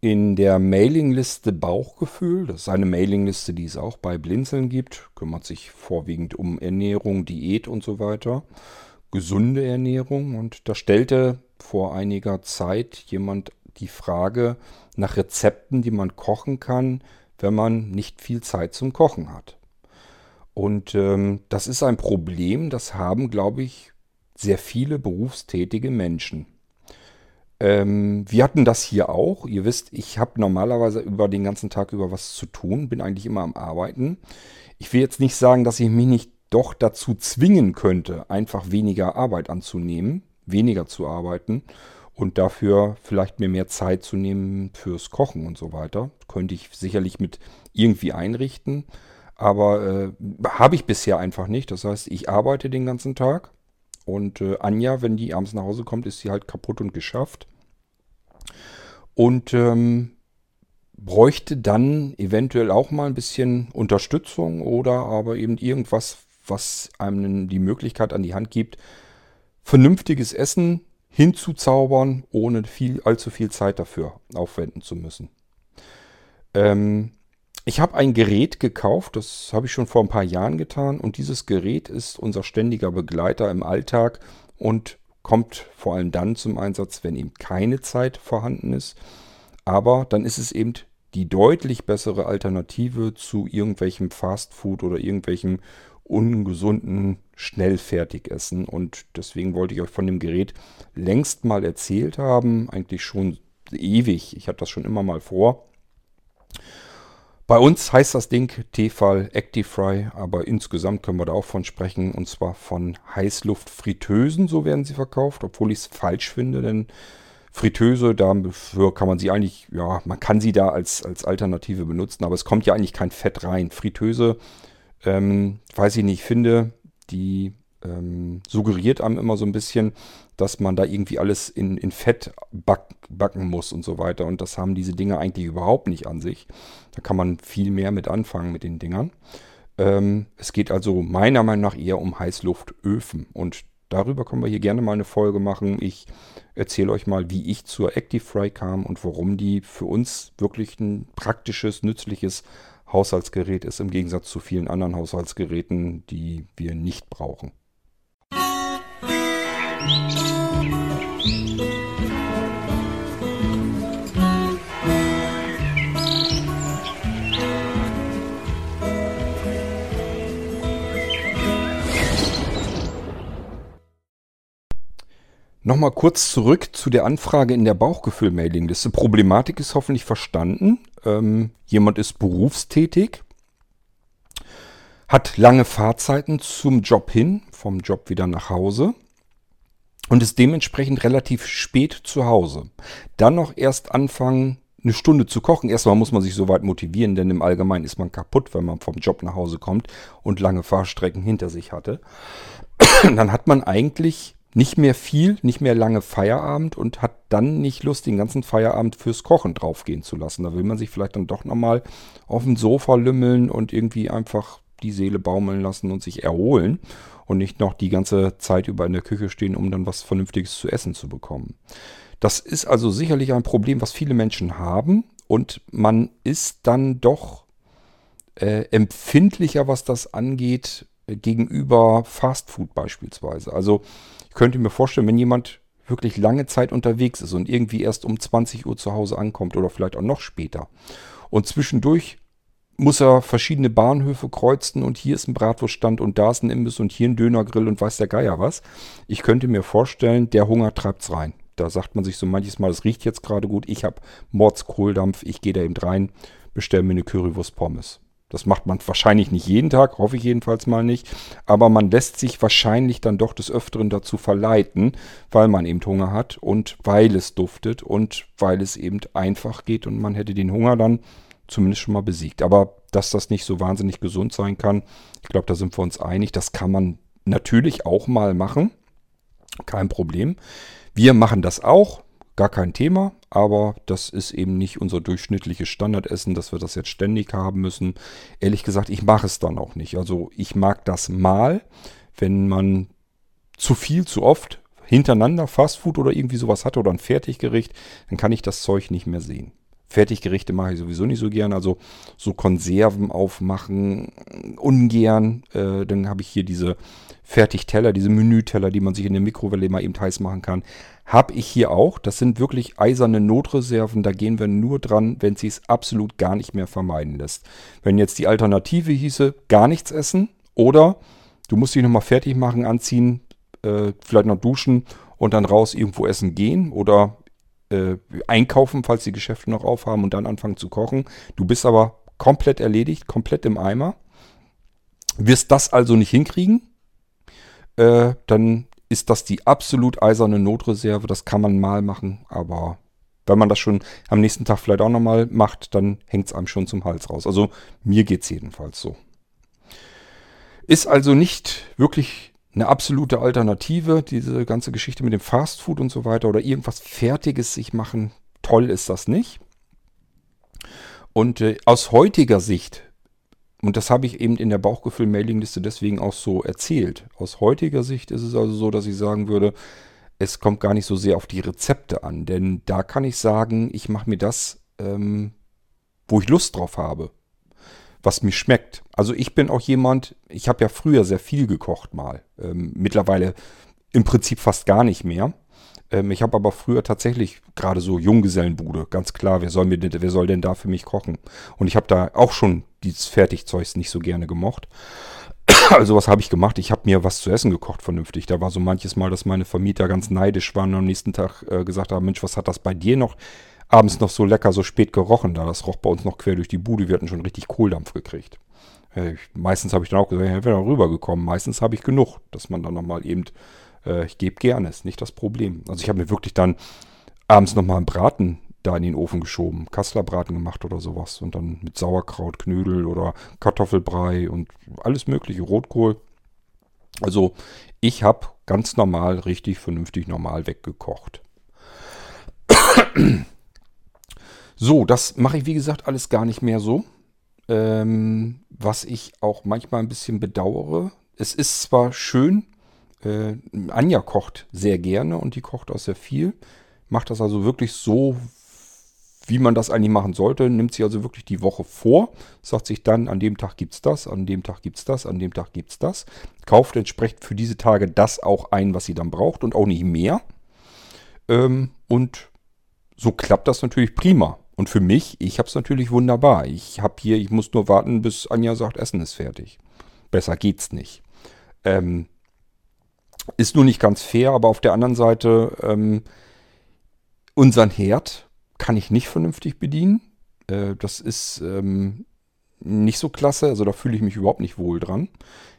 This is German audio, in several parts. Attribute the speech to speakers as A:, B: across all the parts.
A: in der Mailingliste Bauchgefühl, das ist eine Mailingliste, die es auch bei Blinzeln gibt, kümmert sich vorwiegend um Ernährung, Diät und so weiter, gesunde Ernährung. Und da stellte vor einiger Zeit jemand die Frage nach Rezepten, die man kochen kann, wenn man nicht viel Zeit zum Kochen hat. Und ähm, das ist ein Problem, das haben, glaube ich, sehr viele berufstätige Menschen. Ähm, wir hatten das hier auch. Ihr wisst, ich habe normalerweise über den ganzen Tag über was zu tun, bin eigentlich immer am Arbeiten. Ich will jetzt nicht sagen, dass ich mich nicht doch dazu zwingen könnte, einfach weniger Arbeit anzunehmen, weniger zu arbeiten und dafür vielleicht mir mehr Zeit zu nehmen fürs Kochen und so weiter. Könnte ich sicherlich mit irgendwie einrichten, aber äh, habe ich bisher einfach nicht. Das heißt, ich arbeite den ganzen Tag und äh, Anja, wenn die abends nach Hause kommt, ist sie halt kaputt und geschafft. Und ähm, bräuchte dann eventuell auch mal ein bisschen Unterstützung oder aber eben irgendwas, was einem die Möglichkeit an die Hand gibt, vernünftiges Essen hinzuzaubern, ohne viel, allzu viel Zeit dafür aufwenden zu müssen. Ähm, ich habe ein Gerät gekauft, das habe ich schon vor ein paar Jahren getan und dieses Gerät ist unser ständiger Begleiter im Alltag und kommt vor allem dann zum Einsatz, wenn eben keine Zeit vorhanden ist. Aber dann ist es eben die deutlich bessere Alternative zu irgendwelchem Fastfood oder irgendwelchem ungesunden Schnellfertigessen. Und deswegen wollte ich euch von dem Gerät längst mal erzählt haben. Eigentlich schon ewig. Ich hatte das schon immer mal vor. Bei uns heißt das Ding Tefal Actifry, aber insgesamt können wir da auch von sprechen, und zwar von Heißluftfritteusen, so werden sie verkauft, obwohl ich es falsch finde, denn Fritteuse, dafür kann man sie eigentlich, ja, man kann sie da als, als Alternative benutzen, aber es kommt ja eigentlich kein Fett rein. Fritteuse, ähm, weiß ich nicht, finde, die ähm, suggeriert einem immer so ein bisschen, dass man da irgendwie alles in, in Fett back, backen muss und so weiter. Und das haben diese Dinger eigentlich überhaupt nicht an sich. Da kann man viel mehr mit anfangen mit den Dingern. Ähm, es geht also meiner Meinung nach eher um Heißluftöfen. Und darüber können wir hier gerne mal eine Folge machen. Ich erzähle euch mal, wie ich zur ActiveFry kam und warum die für uns wirklich ein praktisches, nützliches Haushaltsgerät ist, im Gegensatz zu vielen anderen Haushaltsgeräten, die wir nicht brauchen. Nochmal kurz zurück zu der Anfrage in der Bauchgefühl-Mailingliste. Problematik ist hoffentlich verstanden. Ähm, jemand ist berufstätig, hat lange Fahrzeiten zum Job hin, vom Job wieder nach Hause und ist dementsprechend relativ spät zu Hause. Dann noch erst anfangen, eine Stunde zu kochen. Erstmal muss man sich so weit motivieren, denn im Allgemeinen ist man kaputt, wenn man vom Job nach Hause kommt und lange Fahrstrecken hinter sich hatte. Dann hat man eigentlich nicht mehr viel, nicht mehr lange Feierabend und hat dann nicht Lust, den ganzen Feierabend fürs Kochen draufgehen zu lassen. Da will man sich vielleicht dann doch nochmal auf dem Sofa lümmeln und irgendwie einfach die Seele baumeln lassen und sich erholen und nicht noch die ganze Zeit über in der Küche stehen, um dann was Vernünftiges zu essen zu bekommen. Das ist also sicherlich ein Problem, was viele Menschen haben und man ist dann doch äh, empfindlicher, was das angeht, gegenüber Fastfood beispielsweise. Also ich könnte mir vorstellen, wenn jemand wirklich lange Zeit unterwegs ist und irgendwie erst um 20 Uhr zu Hause ankommt oder vielleicht auch noch später und zwischendurch muss er verschiedene Bahnhöfe kreuzen und hier ist ein Bratwurststand und da ist ein Imbiss und hier ein Dönergrill und weiß der Geier was. Ich könnte mir vorstellen, der Hunger treibt's rein. Da sagt man sich so manches Mal, es riecht jetzt gerade gut, ich habe Mordskohldampf, ich gehe da eben rein, bestelle mir eine Currywurst Pommes. Das macht man wahrscheinlich nicht jeden Tag, hoffe ich jedenfalls mal nicht. Aber man lässt sich wahrscheinlich dann doch des Öfteren dazu verleiten, weil man eben Hunger hat und weil es duftet und weil es eben einfach geht und man hätte den Hunger dann zumindest schon mal besiegt. Aber dass das nicht so wahnsinnig gesund sein kann, ich glaube, da sind wir uns einig. Das kann man natürlich auch mal machen. Kein Problem. Wir machen das auch gar kein Thema, aber das ist eben nicht unser durchschnittliches Standardessen, dass wir das jetzt ständig haben müssen. Ehrlich gesagt, ich mache es dann auch nicht. Also ich mag das mal, wenn man zu viel, zu oft hintereinander Fastfood oder irgendwie sowas hat oder ein Fertiggericht, dann kann ich das Zeug nicht mehr sehen. Fertiggerichte mache ich sowieso nicht so gern. Also so Konserven aufmachen, ungern. Äh, dann habe ich hier diese Fertigteller, diese Menüteller, die man sich in der Mikrowelle mal eben heiß machen kann. Habe ich hier auch. Das sind wirklich eiserne Notreserven. Da gehen wir nur dran, wenn sie es absolut gar nicht mehr vermeiden lässt. Wenn jetzt die Alternative hieße, gar nichts essen oder du musst dich nochmal fertig machen, anziehen, äh, vielleicht noch duschen und dann raus irgendwo essen gehen oder äh, einkaufen, falls die Geschäfte noch aufhaben und dann anfangen zu kochen. Du bist aber komplett erledigt, komplett im Eimer. Wirst das also nicht hinkriegen, äh, dann ist das die absolut eiserne Notreserve. Das kann man mal machen, aber wenn man das schon am nächsten Tag vielleicht auch nochmal macht, dann hängt es einem schon zum Hals raus. Also mir geht es jedenfalls so. Ist also nicht wirklich eine absolute Alternative, diese ganze Geschichte mit dem Fastfood und so weiter oder irgendwas Fertiges sich machen. Toll ist das nicht. Und äh, aus heutiger Sicht und das habe ich eben in der Bauchgefühl-Mailingliste deswegen auch so erzählt. Aus heutiger Sicht ist es also so, dass ich sagen würde, es kommt gar nicht so sehr auf die Rezepte an. Denn da kann ich sagen, ich mache mir das, ähm, wo ich Lust drauf habe. Was mir schmeckt. Also ich bin auch jemand, ich habe ja früher sehr viel gekocht mal. Ähm, mittlerweile im Prinzip fast gar nicht mehr. Ähm, ich habe aber früher tatsächlich gerade so Junggesellenbude, ganz klar, wer soll, mir, wer soll denn da für mich kochen? Und ich habe da auch schon dieses Fertigzeugs nicht so gerne gemocht. Also was habe ich gemacht? Ich habe mir was zu essen gekocht vernünftig. Da war so manches Mal, dass meine Vermieter ganz neidisch waren und am nächsten Tag äh, gesagt haben, Mensch, was hat das bei dir noch abends noch so lecker, so spät gerochen da? Das roch bei uns noch quer durch die Bude. Wir hatten schon richtig Kohldampf gekriegt. Äh, meistens habe ich dann auch gesagt, ich wäre rübergekommen. Meistens habe ich genug, dass man dann nochmal eben äh, ich gebe gerne, ist nicht das Problem. Also ich habe mir wirklich dann abends nochmal einen Braten da in den Ofen geschoben, Kasslerbraten gemacht oder sowas und dann mit Sauerkraut, Knödel oder Kartoffelbrei und alles mögliche, Rotkohl. Also ich habe ganz normal, richtig vernünftig normal weggekocht. So, das mache ich wie gesagt alles gar nicht mehr so. Ähm, was ich auch manchmal ein bisschen bedauere. Es ist zwar schön, äh, Anja kocht sehr gerne und die kocht auch sehr viel. Macht das also wirklich so, wie man das eigentlich machen sollte. Nimmt sie also wirklich die Woche vor, sagt sich dann, an dem Tag gibt es das, an dem Tag gibt es das, an dem Tag gibt es das. Kauft entsprechend für diese Tage das auch ein, was sie dann braucht und auch nicht mehr. Ähm, und so klappt das natürlich prima. Und für mich, ich habe es natürlich wunderbar. Ich habe hier, ich muss nur warten, bis Anja sagt, Essen ist fertig. Besser geht's nicht. Ähm, ist nur nicht ganz fair, aber auf der anderen Seite, ähm, unseren Herd kann ich nicht vernünftig bedienen. Äh, das ist ähm, nicht so klasse, also da fühle ich mich überhaupt nicht wohl dran.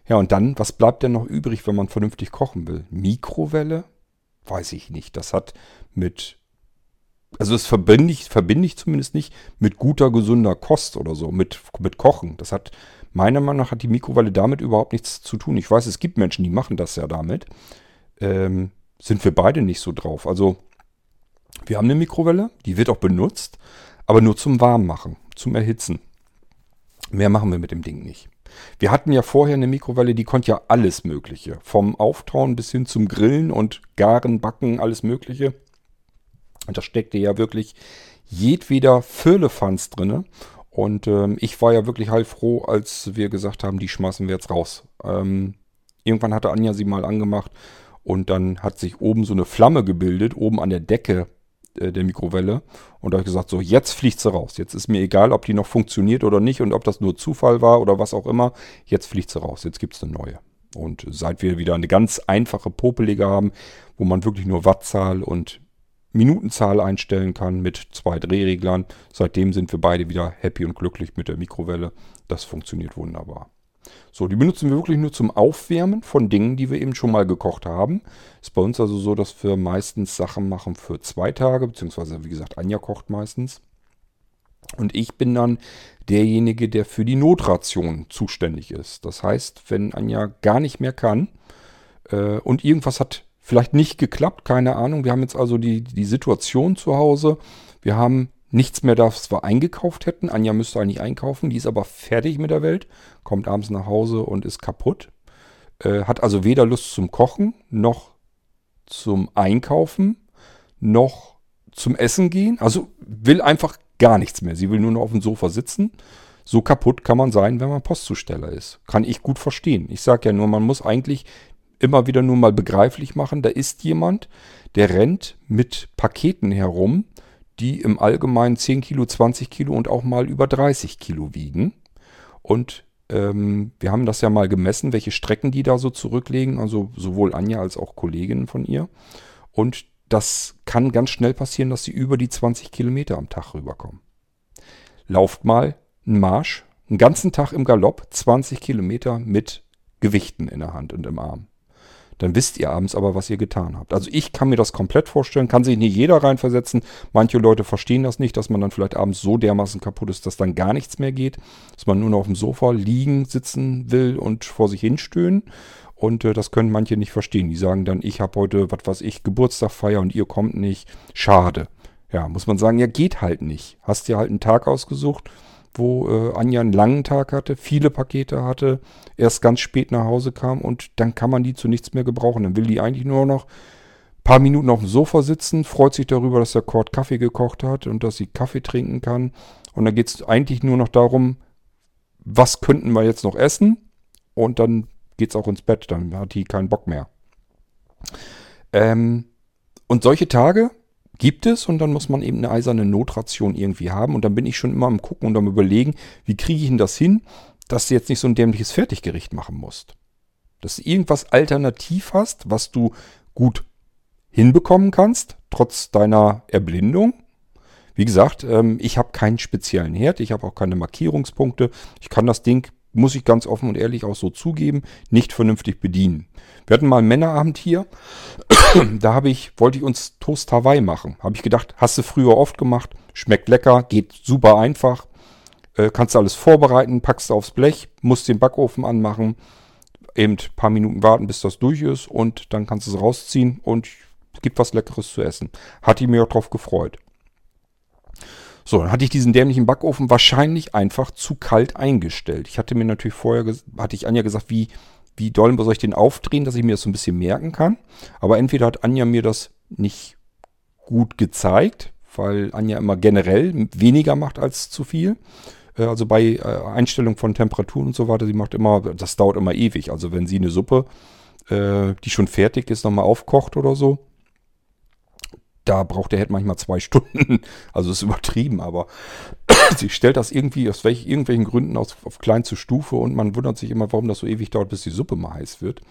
A: Ja, und dann, was bleibt denn noch übrig, wenn man vernünftig kochen will? Mikrowelle? Weiß ich nicht. Das hat mit, also das verbinde ich, verbinde ich zumindest nicht mit guter, gesunder Kost oder so, mit, mit Kochen. Das hat Meiner Meinung nach hat die Mikrowelle damit überhaupt nichts zu tun. Ich weiß, es gibt Menschen, die machen das ja damit. Ähm, sind wir beide nicht so drauf. Also, wir haben eine Mikrowelle, die wird auch benutzt, aber nur zum Warmmachen, zum Erhitzen. Mehr machen wir mit dem Ding nicht. Wir hatten ja vorher eine Mikrowelle, die konnte ja alles Mögliche. Vom Auftauen bis hin zum Grillen und Garen, Backen, alles Mögliche. Und da steckte ja wirklich jedweder Firlefanz drinne. Und ähm, ich war ja wirklich heilfroh, als wir gesagt haben, die schmeißen wir jetzt raus. Ähm, irgendwann hatte Anja sie mal angemacht und dann hat sich oben so eine Flamme gebildet, oben an der Decke äh, der Mikrowelle. Und da habe ich gesagt, so jetzt fliegt sie raus. Jetzt ist mir egal, ob die noch funktioniert oder nicht und ob das nur Zufall war oder was auch immer. Jetzt fliegt sie raus. Jetzt gibt es eine neue. Und seit wir wieder eine ganz einfache Popelige haben, wo man wirklich nur Wattzahl und Minutenzahl einstellen kann mit zwei Drehreglern. Seitdem sind wir beide wieder happy und glücklich mit der Mikrowelle. Das funktioniert wunderbar. So, die benutzen wir wirklich nur zum Aufwärmen von Dingen, die wir eben schon mal gekocht haben. Ist bei uns also so, dass wir meistens Sachen machen für zwei Tage, beziehungsweise wie gesagt, Anja kocht meistens. Und ich bin dann derjenige, der für die Notration zuständig ist. Das heißt, wenn Anja gar nicht mehr kann äh, und irgendwas hat vielleicht nicht geklappt, keine Ahnung. Wir haben jetzt also die, die Situation zu Hause. Wir haben nichts mehr, das wir eingekauft hätten. Anja müsste eigentlich einkaufen, die ist aber fertig mit der Welt, kommt abends nach Hause und ist kaputt. Äh, hat also weder Lust zum Kochen, noch zum Einkaufen, noch zum Essen gehen. Also will einfach gar nichts mehr. Sie will nur noch auf dem Sofa sitzen. So kaputt kann man sein, wenn man Postzusteller ist. Kann ich gut verstehen. Ich sage ja nur, man muss eigentlich immer wieder nur mal begreiflich machen, da ist jemand, der rennt mit Paketen herum, die im Allgemeinen 10 Kilo, 20 Kilo und auch mal über 30 Kilo wiegen. Und ähm, wir haben das ja mal gemessen, welche Strecken die da so zurücklegen, also sowohl Anja als auch Kolleginnen von ihr. Und das kann ganz schnell passieren, dass sie über die 20 Kilometer am Tag rüberkommen. Lauft mal einen Marsch, einen ganzen Tag im Galopp, 20 Kilometer mit Gewichten in der Hand und im Arm. Dann wisst ihr abends aber, was ihr getan habt. Also ich kann mir das komplett vorstellen, kann sich nicht jeder reinversetzen. Manche Leute verstehen das nicht, dass man dann vielleicht abends so dermaßen kaputt ist, dass dann gar nichts mehr geht, dass man nur noch auf dem Sofa liegen, sitzen will und vor sich hinstöhnen. Und äh, das können manche nicht verstehen. Die sagen dann, ich habe heute, was weiß ich, Geburtstag feier und ihr kommt nicht. Schade. Ja, muss man sagen, ja, geht halt nicht. Hast dir halt einen Tag ausgesucht wo äh, Anja einen langen Tag hatte, viele Pakete hatte, erst ganz spät nach Hause kam und dann kann man die zu nichts mehr gebrauchen. Dann will die eigentlich nur noch ein paar Minuten auf dem Sofa sitzen, freut sich darüber, dass der Kord Kaffee gekocht hat und dass sie Kaffee trinken kann. Und dann geht es eigentlich nur noch darum, was könnten wir jetzt noch essen? Und dann geht es auch ins Bett, dann hat die keinen Bock mehr. Ähm, und solche Tage, gibt es und dann muss man eben eine eiserne Notration irgendwie haben. Und dann bin ich schon immer am Gucken und am Überlegen, wie kriege ich denn das hin, dass du jetzt nicht so ein dämliches Fertiggericht machen musst. Dass du irgendwas alternativ hast, was du gut hinbekommen kannst, trotz deiner Erblindung. Wie gesagt, ähm, ich habe keinen speziellen Herd, ich habe auch keine Markierungspunkte. Ich kann das Ding, muss ich ganz offen und ehrlich auch so zugeben, nicht vernünftig bedienen. Wir hatten mal einen Männerabend hier. da habe ich, wollte ich uns Toast Hawaii machen. Habe ich gedacht, hast du früher oft gemacht, schmeckt lecker, geht super einfach. Äh, kannst du alles vorbereiten, packst du aufs Blech, musst den Backofen anmachen, eben ein paar Minuten warten, bis das durch ist und dann kannst du es rausziehen und gibt was Leckeres zu essen. Hat ich mir auch drauf gefreut. So, dann hatte ich diesen dämlichen Backofen wahrscheinlich einfach zu kalt eingestellt. Ich hatte mir natürlich vorher, hatte ich Anja gesagt, wie wie doll soll ich den aufdrehen, dass ich mir das so ein bisschen merken kann. Aber entweder hat Anja mir das nicht gut gezeigt, weil Anja immer generell weniger macht als zu viel. Äh, also bei äh, Einstellung von Temperaturen und so weiter, sie macht immer, das dauert immer ewig. Also wenn sie eine Suppe, äh, die schon fertig ist, nochmal aufkocht oder so, da braucht der Herd manchmal zwei Stunden. Also ist übertrieben, aber sie stellt das irgendwie aus welch, irgendwelchen Gründen aus, auf kleinste Stufe und man wundert sich immer, warum das so ewig dauert, bis die Suppe mal heiß wird.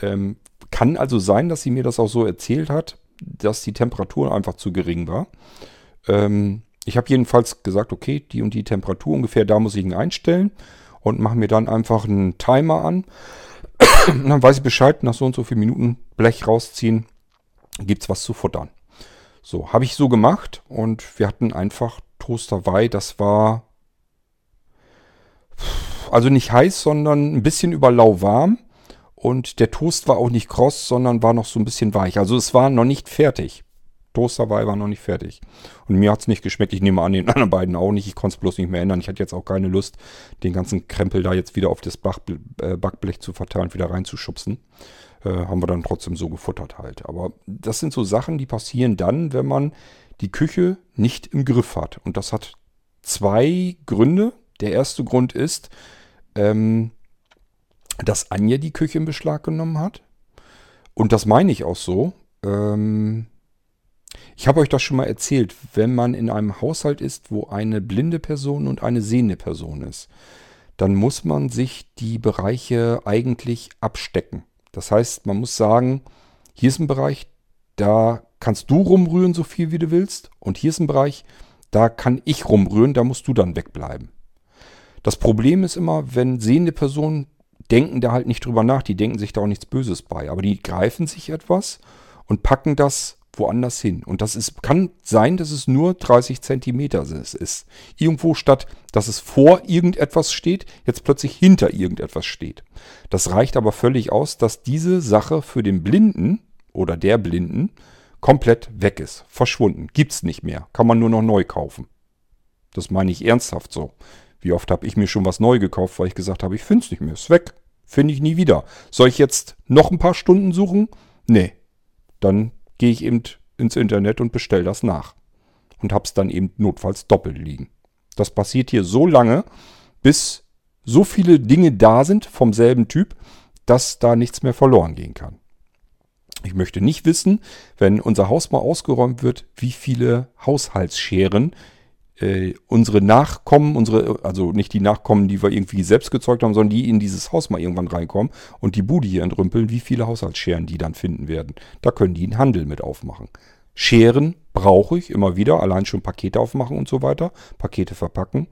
A: Ähm, kann also sein, dass sie mir das auch so erzählt hat, dass die Temperatur einfach zu gering war. Ähm, ich habe jedenfalls gesagt, okay, die und die Temperatur ungefähr, da muss ich ihn einstellen und mache mir dann einfach einen Timer an. und dann weiß ich Bescheid, nach so und so vielen Minuten Blech rausziehen, gibt es was zu futtern. So, habe ich so gemacht und wir hatten einfach Toast Hawaii. Das war also nicht heiß, sondern ein bisschen über lauwarm. Und der Toast war auch nicht kross, sondern war noch so ein bisschen weich. Also es war noch nicht fertig. Toast Hawaii war noch nicht fertig. Und mir hat es nicht geschmeckt. Ich nehme an, den anderen beiden auch nicht. Ich konnte es bloß nicht mehr ändern. Ich hatte jetzt auch keine Lust, den ganzen Krempel da jetzt wieder auf das äh, Backblech zu verteilen, wieder reinzuschubsen. Äh, haben wir dann trotzdem so gefuttert halt. Aber das sind so Sachen, die passieren dann, wenn man die Küche nicht im Griff hat. Und das hat zwei Gründe. Der erste Grund ist, ähm, dass Anja die Küche in Beschlag genommen hat. Und das meine ich auch so. Ähm, ich habe euch das schon mal erzählt, wenn man in einem Haushalt ist, wo eine blinde Person und eine sehende Person ist, dann muss man sich die Bereiche eigentlich abstecken. Das heißt, man muss sagen, hier ist ein Bereich, da kannst du rumrühren, so viel wie du willst. Und hier ist ein Bereich, da kann ich rumrühren, da musst du dann wegbleiben. Das Problem ist immer, wenn sehende Personen denken da halt nicht drüber nach, die denken sich da auch nichts Böses bei, aber die greifen sich etwas und packen das woanders hin. Und das ist, kann sein, dass es nur 30 Zentimeter ist. Irgendwo statt, dass es vor irgendetwas steht, jetzt plötzlich hinter irgendetwas steht. Das reicht aber völlig aus, dass diese Sache für den Blinden oder der Blinden komplett weg ist. Verschwunden. Gibt's nicht mehr. Kann man nur noch neu kaufen. Das meine ich ernsthaft so. Wie oft habe ich mir schon was neu gekauft, weil ich gesagt habe, ich finde es nicht mehr. Ist weg. Finde ich nie wieder. Soll ich jetzt noch ein paar Stunden suchen? Nee. Dann gehe ich eben ins Internet und bestelle das nach. und habe es dann eben notfalls doppelt liegen. Das passiert hier so lange, bis so viele Dinge da sind vom selben Typ, dass da nichts mehr verloren gehen kann. Ich möchte nicht wissen, wenn unser Haus mal ausgeräumt wird, wie viele Haushaltsscheren äh, unsere Nachkommen, unsere, also nicht die Nachkommen, die wir irgendwie selbst gezeugt haben, sondern die in dieses Haus mal irgendwann reinkommen und die Bude hier entrümpeln, wie viele Haushaltsscheren die dann finden werden. Da können die einen Handel mit aufmachen. Scheren brauche ich immer wieder, allein schon Pakete aufmachen und so weiter, Pakete verpacken.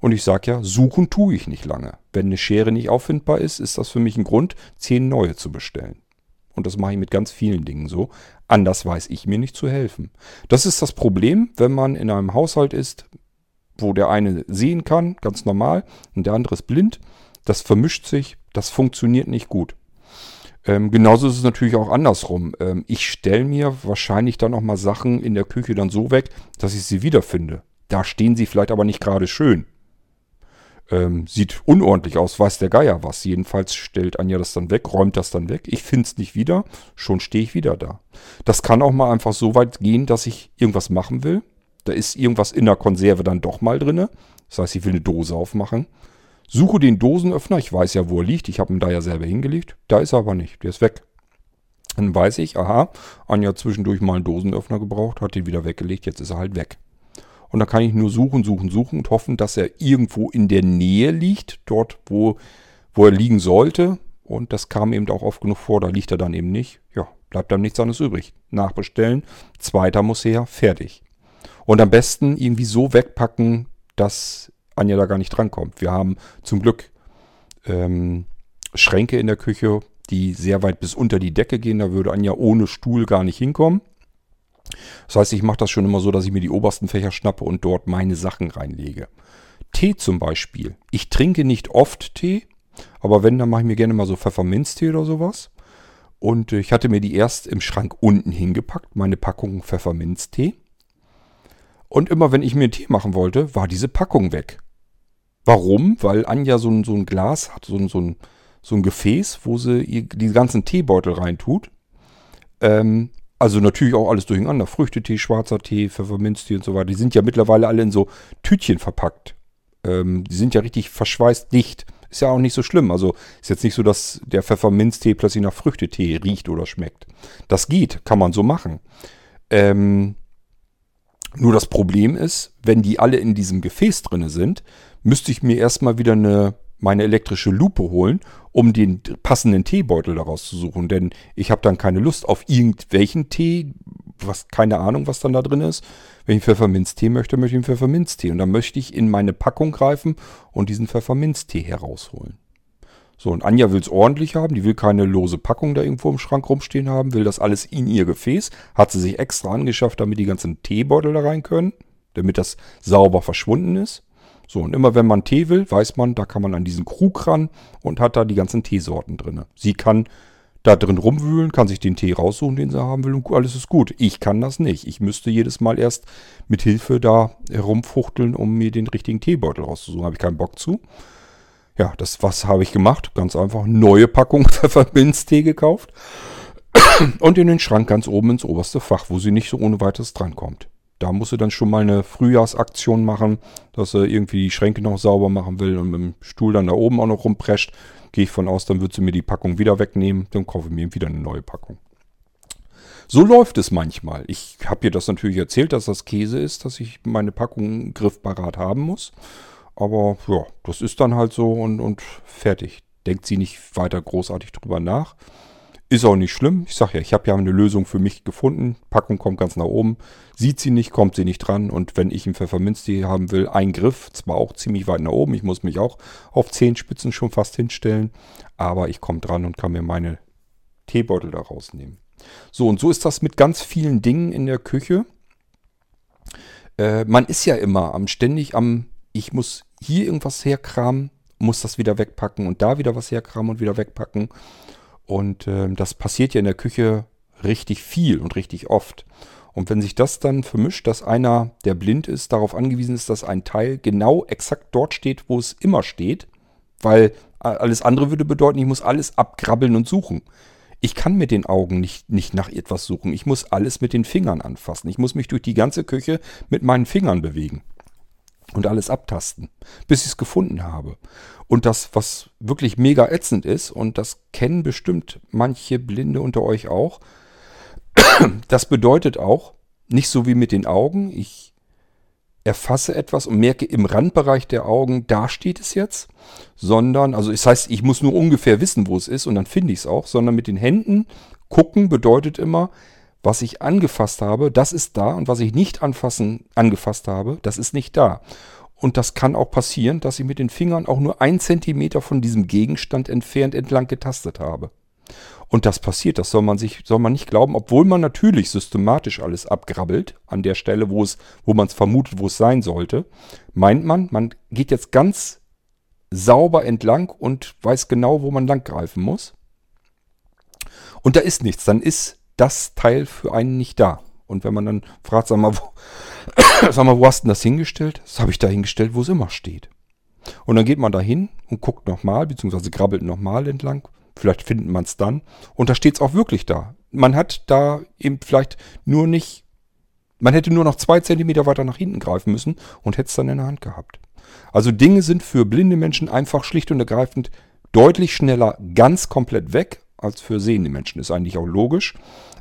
A: Und ich sage ja, suchen tue ich nicht lange. Wenn eine Schere nicht auffindbar ist, ist das für mich ein Grund, zehn neue zu bestellen. Und das mache ich mit ganz vielen Dingen so. Anders weiß ich mir nicht zu helfen. Das ist das Problem, wenn man in einem Haushalt ist, wo der eine sehen kann, ganz normal, und der andere ist blind. Das vermischt sich, das funktioniert nicht gut. Ähm, genauso ist es natürlich auch andersrum. Ähm, ich stelle mir wahrscheinlich dann auch mal Sachen in der Küche dann so weg, dass ich sie wiederfinde. Da stehen sie vielleicht aber nicht gerade schön. Ähm, sieht unordentlich aus, weiß der Geier was. Jedenfalls stellt Anja das dann weg, räumt das dann weg. Ich finde es nicht wieder, schon stehe ich wieder da. Das kann auch mal einfach so weit gehen, dass ich irgendwas machen will. Da ist irgendwas in der Konserve dann doch mal drin. Das heißt, ich will eine Dose aufmachen. Suche den Dosenöffner, ich weiß ja, wo er liegt. Ich habe ihn da ja selber hingelegt. Da ist er aber nicht, der ist weg. Dann weiß ich, aha, Anja zwischendurch mal einen Dosenöffner gebraucht, hat den wieder weggelegt, jetzt ist er halt weg. Und da kann ich nur suchen, suchen, suchen und hoffen, dass er irgendwo in der Nähe liegt, dort, wo, wo er liegen sollte. Und das kam eben auch oft genug vor, da liegt er dann eben nicht. Ja, bleibt dann nichts anderes übrig. Nachbestellen, zweiter muss her, fertig. Und am besten irgendwie so wegpacken, dass Anja da gar nicht drankommt. Wir haben zum Glück ähm, Schränke in der Küche, die sehr weit bis unter die Decke gehen. Da würde Anja ohne Stuhl gar nicht hinkommen. Das heißt, ich mache das schon immer so, dass ich mir die obersten Fächer schnappe und dort meine Sachen reinlege. Tee zum Beispiel. Ich trinke nicht oft Tee, aber wenn, dann mache ich mir gerne mal so Pfefferminztee oder sowas. Und ich hatte mir die erst im Schrank unten hingepackt, meine Packung Pfefferminztee. Und immer wenn ich mir Tee machen wollte, war diese Packung weg. Warum? Weil Anja so ein, so ein Glas hat, so ein, so, ein, so ein Gefäß, wo sie die ganzen Teebeutel reintut. Ähm, also natürlich auch alles durcheinander. Früchtetee, schwarzer Tee, Pfefferminztee und so weiter. Die sind ja mittlerweile alle in so Tütchen verpackt. Ähm, die sind ja richtig verschweißt dicht. Ist ja auch nicht so schlimm. Also ist jetzt nicht so, dass der Pfefferminztee plötzlich nach Früchtetee riecht oder schmeckt. Das geht, kann man so machen. Ähm, nur das Problem ist, wenn die alle in diesem Gefäß drinne sind, müsste ich mir erstmal wieder eine meine elektrische Lupe holen, um den passenden Teebeutel daraus zu suchen. Denn ich habe dann keine Lust auf irgendwelchen Tee, was keine Ahnung, was dann da drin ist. Wenn ich Pfefferminztee möchte, möchte ich einen Pfefferminztee. Und dann möchte ich in meine Packung greifen und diesen Pfefferminztee herausholen. So, und Anja will es ordentlich haben. Die will keine lose Packung da irgendwo im Schrank rumstehen haben, will das alles in ihr Gefäß. Hat sie sich extra angeschafft, damit die ganzen Teebeutel da rein können, damit das sauber verschwunden ist. So, und immer wenn man Tee will, weiß man, da kann man an diesen Krug ran und hat da die ganzen Teesorten drin. Sie kann da drin rumwühlen, kann sich den Tee raussuchen, den sie haben will und alles ist gut. Ich kann das nicht. Ich müsste jedes Mal erst mit Hilfe da herumfuchteln, um mir den richtigen Teebeutel rauszusuchen. Habe ich keinen Bock zu. Ja, das was habe ich gemacht? Ganz einfach neue Packung Pfefferminztee gekauft und in den Schrank ganz oben ins oberste Fach, wo sie nicht so ohne weiteres drankommt. Da muss sie dann schon mal eine Frühjahrsaktion machen, dass sie irgendwie die Schränke noch sauber machen will und mit dem Stuhl dann da oben auch noch rumprescht. Gehe ich von aus, dann wird sie mir die Packung wieder wegnehmen, dann kaufe ich mir wieder eine neue Packung. So läuft es manchmal. Ich habe ihr das natürlich erzählt, dass das Käse ist, dass ich meine Packung griffparat haben muss. Aber ja, das ist dann halt so und, und fertig. Denkt sie nicht weiter großartig drüber nach. Ist auch nicht schlimm. Ich sage ja, ich habe ja eine Lösung für mich gefunden. Packung kommt ganz nach oben. Sieht sie nicht, kommt sie nicht dran. Und wenn ich einen Pfefferminztee haben will, ein Griff, zwar auch ziemlich weit nach oben. Ich muss mich auch auf Zehenspitzen schon fast hinstellen. Aber ich komme dran und kann mir meine Teebeutel da rausnehmen. So, und so ist das mit ganz vielen Dingen in der Küche. Äh, man ist ja immer am ständig am, ich muss hier irgendwas herkramen, muss das wieder wegpacken und da wieder was herkramen und wieder wegpacken. Und äh, das passiert ja in der Küche richtig viel und richtig oft. Und wenn sich das dann vermischt, dass einer, der blind ist, darauf angewiesen ist, dass ein Teil genau exakt dort steht, wo es immer steht, weil alles andere würde bedeuten, ich muss alles abkrabbeln und suchen. Ich kann mit den Augen nicht, nicht nach etwas suchen. Ich muss alles mit den Fingern anfassen. Ich muss mich durch die ganze Küche mit meinen Fingern bewegen und alles abtasten, bis ich es gefunden habe. Und das, was wirklich mega ätzend ist, und das kennen bestimmt manche Blinde unter euch auch, das bedeutet auch, nicht so wie mit den Augen, ich erfasse etwas und merke im Randbereich der Augen, da steht es jetzt, sondern, also das heißt, ich muss nur ungefähr wissen, wo es ist und dann finde ich es auch, sondern mit den Händen gucken bedeutet immer, was ich angefasst habe, das ist da und was ich nicht anfassen, angefasst habe, das ist nicht da. Und das kann auch passieren, dass ich mit den Fingern auch nur ein Zentimeter von diesem Gegenstand entfernt entlang getastet habe. Und das passiert, das soll man sich, soll man nicht glauben, obwohl man natürlich systematisch alles abgrabbelt, an der Stelle, wo es, wo man es vermutet, wo es sein sollte, meint man, man geht jetzt ganz sauber entlang und weiß genau, wo man lang greifen muss. Und da ist nichts, dann ist das Teil für einen nicht da. Und wenn man dann fragt, sag mal, wo, sag mal, wo hast du denn das hingestellt? Das habe ich da hingestellt, wo es immer steht. Und dann geht man da hin und guckt nochmal, beziehungsweise grabbelt nochmal entlang Vielleicht findet man es dann. Und da steht es auch wirklich da. Man hat da eben vielleicht nur nicht, man hätte nur noch zwei Zentimeter weiter nach hinten greifen müssen und hätte es dann in der Hand gehabt. Also Dinge sind für blinde Menschen einfach schlicht und ergreifend deutlich schneller ganz komplett weg als für sehende Menschen. Ist eigentlich auch logisch.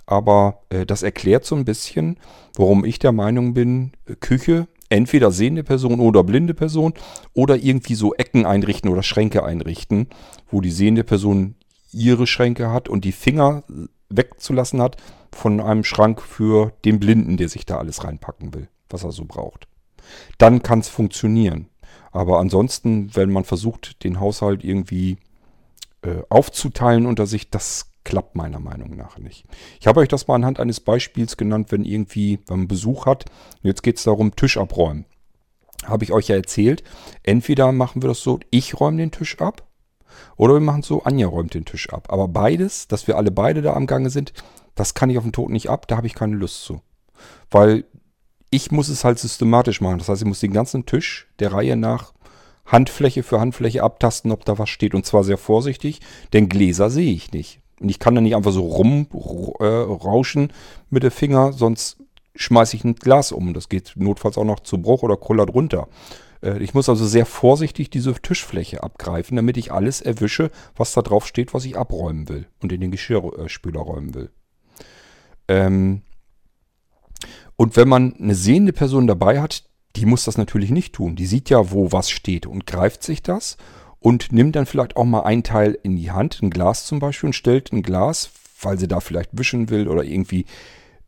A: Aber äh, das erklärt so ein bisschen, warum ich der Meinung bin, Küche entweder sehende Person oder blinde Person oder irgendwie so Ecken einrichten oder Schränke einrichten, wo die sehende Person ihre Schränke hat und die Finger wegzulassen hat von einem Schrank für den Blinden, der sich da alles reinpacken will, was er so braucht. Dann kann es funktionieren. Aber ansonsten, wenn man versucht, den Haushalt irgendwie äh, aufzuteilen unter sich, das klappt meiner Meinung nach nicht. Ich habe euch das mal anhand eines Beispiels genannt, wenn irgendwie, wenn man Besuch hat, jetzt geht es darum, Tisch abräumen. Habe ich euch ja erzählt, entweder machen wir das so, ich räume den Tisch ab oder wir machen es so, Anja räumt den Tisch ab. Aber beides, dass wir alle beide da am Gange sind, das kann ich auf den Tod nicht ab, da habe ich keine Lust zu. Weil ich muss es halt systematisch machen. Das heißt, ich muss den ganzen Tisch der Reihe nach Handfläche für Handfläche abtasten, ob da was steht. Und zwar sehr vorsichtig, denn Gläser sehe ich nicht. Und ich kann da nicht einfach so rumrauschen äh, mit dem Finger, sonst schmeiße ich ein Glas um. Das geht notfalls auch noch zu Bruch oder kullert runter. Äh, ich muss also sehr vorsichtig diese Tischfläche abgreifen, damit ich alles erwische, was da drauf steht, was ich abräumen will und in den Geschirrspüler räumen will. Ähm und wenn man eine sehende Person dabei hat, die muss das natürlich nicht tun. Die sieht ja, wo was steht und greift sich das und nimmt dann vielleicht auch mal ein Teil in die Hand, ein Glas zum Beispiel, und stellt ein Glas, weil sie da vielleicht wischen will oder irgendwie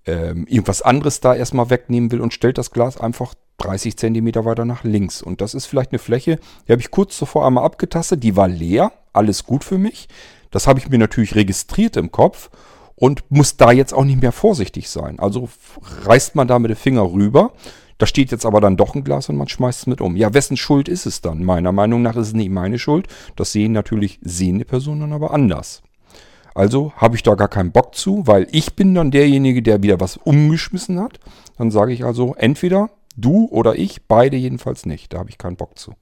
A: ähm, irgendwas anderes da erstmal wegnehmen will und stellt das Glas einfach 30 Zentimeter weiter nach links. Und das ist vielleicht eine Fläche, die habe ich kurz zuvor einmal abgetastet, die war leer, alles gut für mich. Das habe ich mir natürlich registriert im Kopf und muss da jetzt auch nicht mehr vorsichtig sein. Also reißt man da mit dem Finger rüber. Da steht jetzt aber dann doch ein Glas und man schmeißt es mit um. Ja, wessen Schuld ist es dann? Meiner Meinung nach ist es nicht meine Schuld. Das sehen natürlich sehende Personen aber anders. Also habe ich da gar keinen Bock zu, weil ich bin dann derjenige, der wieder was umgeschmissen hat. Dann sage ich also, entweder du oder ich, beide jedenfalls nicht. Da habe ich keinen Bock zu.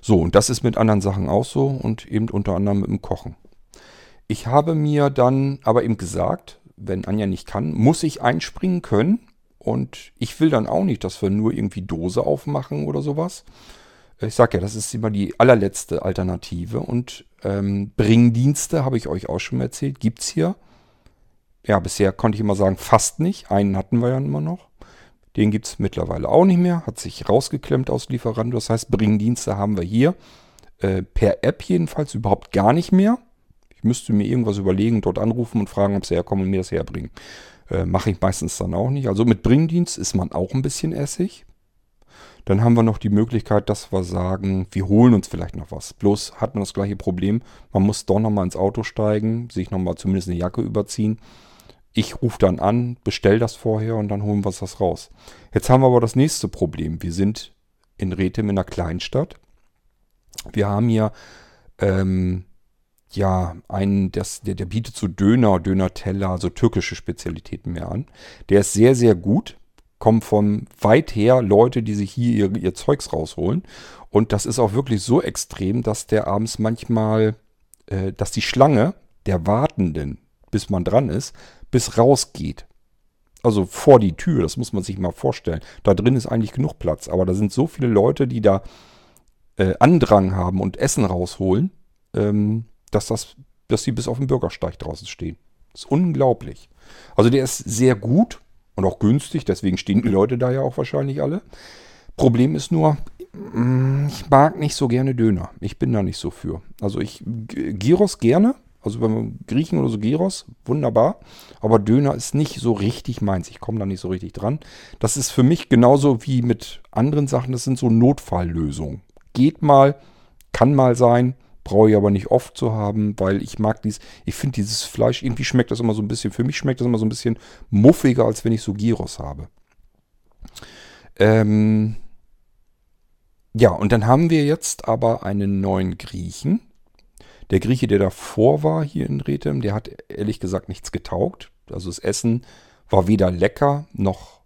A: So, und das ist mit anderen Sachen auch so und eben unter anderem mit dem Kochen. Ich habe mir dann aber eben gesagt, wenn Anja nicht kann, muss ich einspringen können. Und ich will dann auch nicht, dass wir nur irgendwie Dose aufmachen oder sowas. Ich sage ja, das ist immer die allerletzte Alternative. Und ähm, Bringdienste, habe ich euch auch schon mal erzählt, gibt es hier. Ja, bisher konnte ich immer sagen, fast nicht. Einen hatten wir ja immer noch. Den gibt es mittlerweile auch nicht mehr. Hat sich rausgeklemmt aus Lieferando. Das heißt, Bringdienste haben wir hier. Äh, per App jedenfalls überhaupt gar nicht mehr. Ich müsste mir irgendwas überlegen, dort anrufen und fragen, ob sie herkommen und mir das herbringen. Äh, Mache ich meistens dann auch nicht. Also mit Bringdienst ist man auch ein bisschen Essig. Dann haben wir noch die Möglichkeit, dass wir sagen, wir holen uns vielleicht noch was. Bloß hat man das gleiche Problem. Man muss doch nochmal ins Auto steigen, sich nochmal zumindest eine Jacke überziehen. Ich rufe dann an, bestell das vorher und dann holen wir uns das raus. Jetzt haben wir aber das nächste Problem. Wir sind in Rethem in einer Kleinstadt. Wir haben hier ähm, ja einen, das, der, der bietet so Döner, Döner-Teller, also türkische Spezialitäten mehr an. Der ist sehr, sehr gut kommen von weit her Leute, die sich hier ihr, ihr Zeugs rausholen. Und das ist auch wirklich so extrem, dass der abends manchmal, äh, dass die Schlange der Wartenden, bis man dran ist, bis rausgeht. Also vor die Tür, das muss man sich mal vorstellen. Da drin ist eigentlich genug Platz, aber da sind so viele Leute, die da äh, Andrang haben und Essen rausholen, ähm, dass das, dass sie bis auf den Bürgersteig draußen stehen. Das ist unglaublich. Also der ist sehr gut und auch günstig, deswegen stehen die Leute da ja auch wahrscheinlich alle. Problem ist nur, mm, ich mag nicht so gerne Döner. Ich bin da nicht so für. Also ich Gyros gerne, also beim Griechen oder so Gyros, wunderbar. Aber Döner ist nicht so richtig meins. Ich komme da nicht so richtig dran. Das ist für mich genauso wie mit anderen Sachen. Das sind so Notfalllösungen. Geht mal, kann mal sein, brauche ich aber nicht oft zu haben, weil ich mag dies, ich finde dieses Fleisch, irgendwie schmeckt das immer so ein bisschen, für mich schmeckt das immer so ein bisschen muffiger, als wenn ich so Gyros habe. Ähm, ja, und dann haben wir jetzt aber einen neuen Griechen. Der Grieche, der davor war hier in Rethem, der hat ehrlich gesagt nichts getaugt. Also das Essen war weder lecker, noch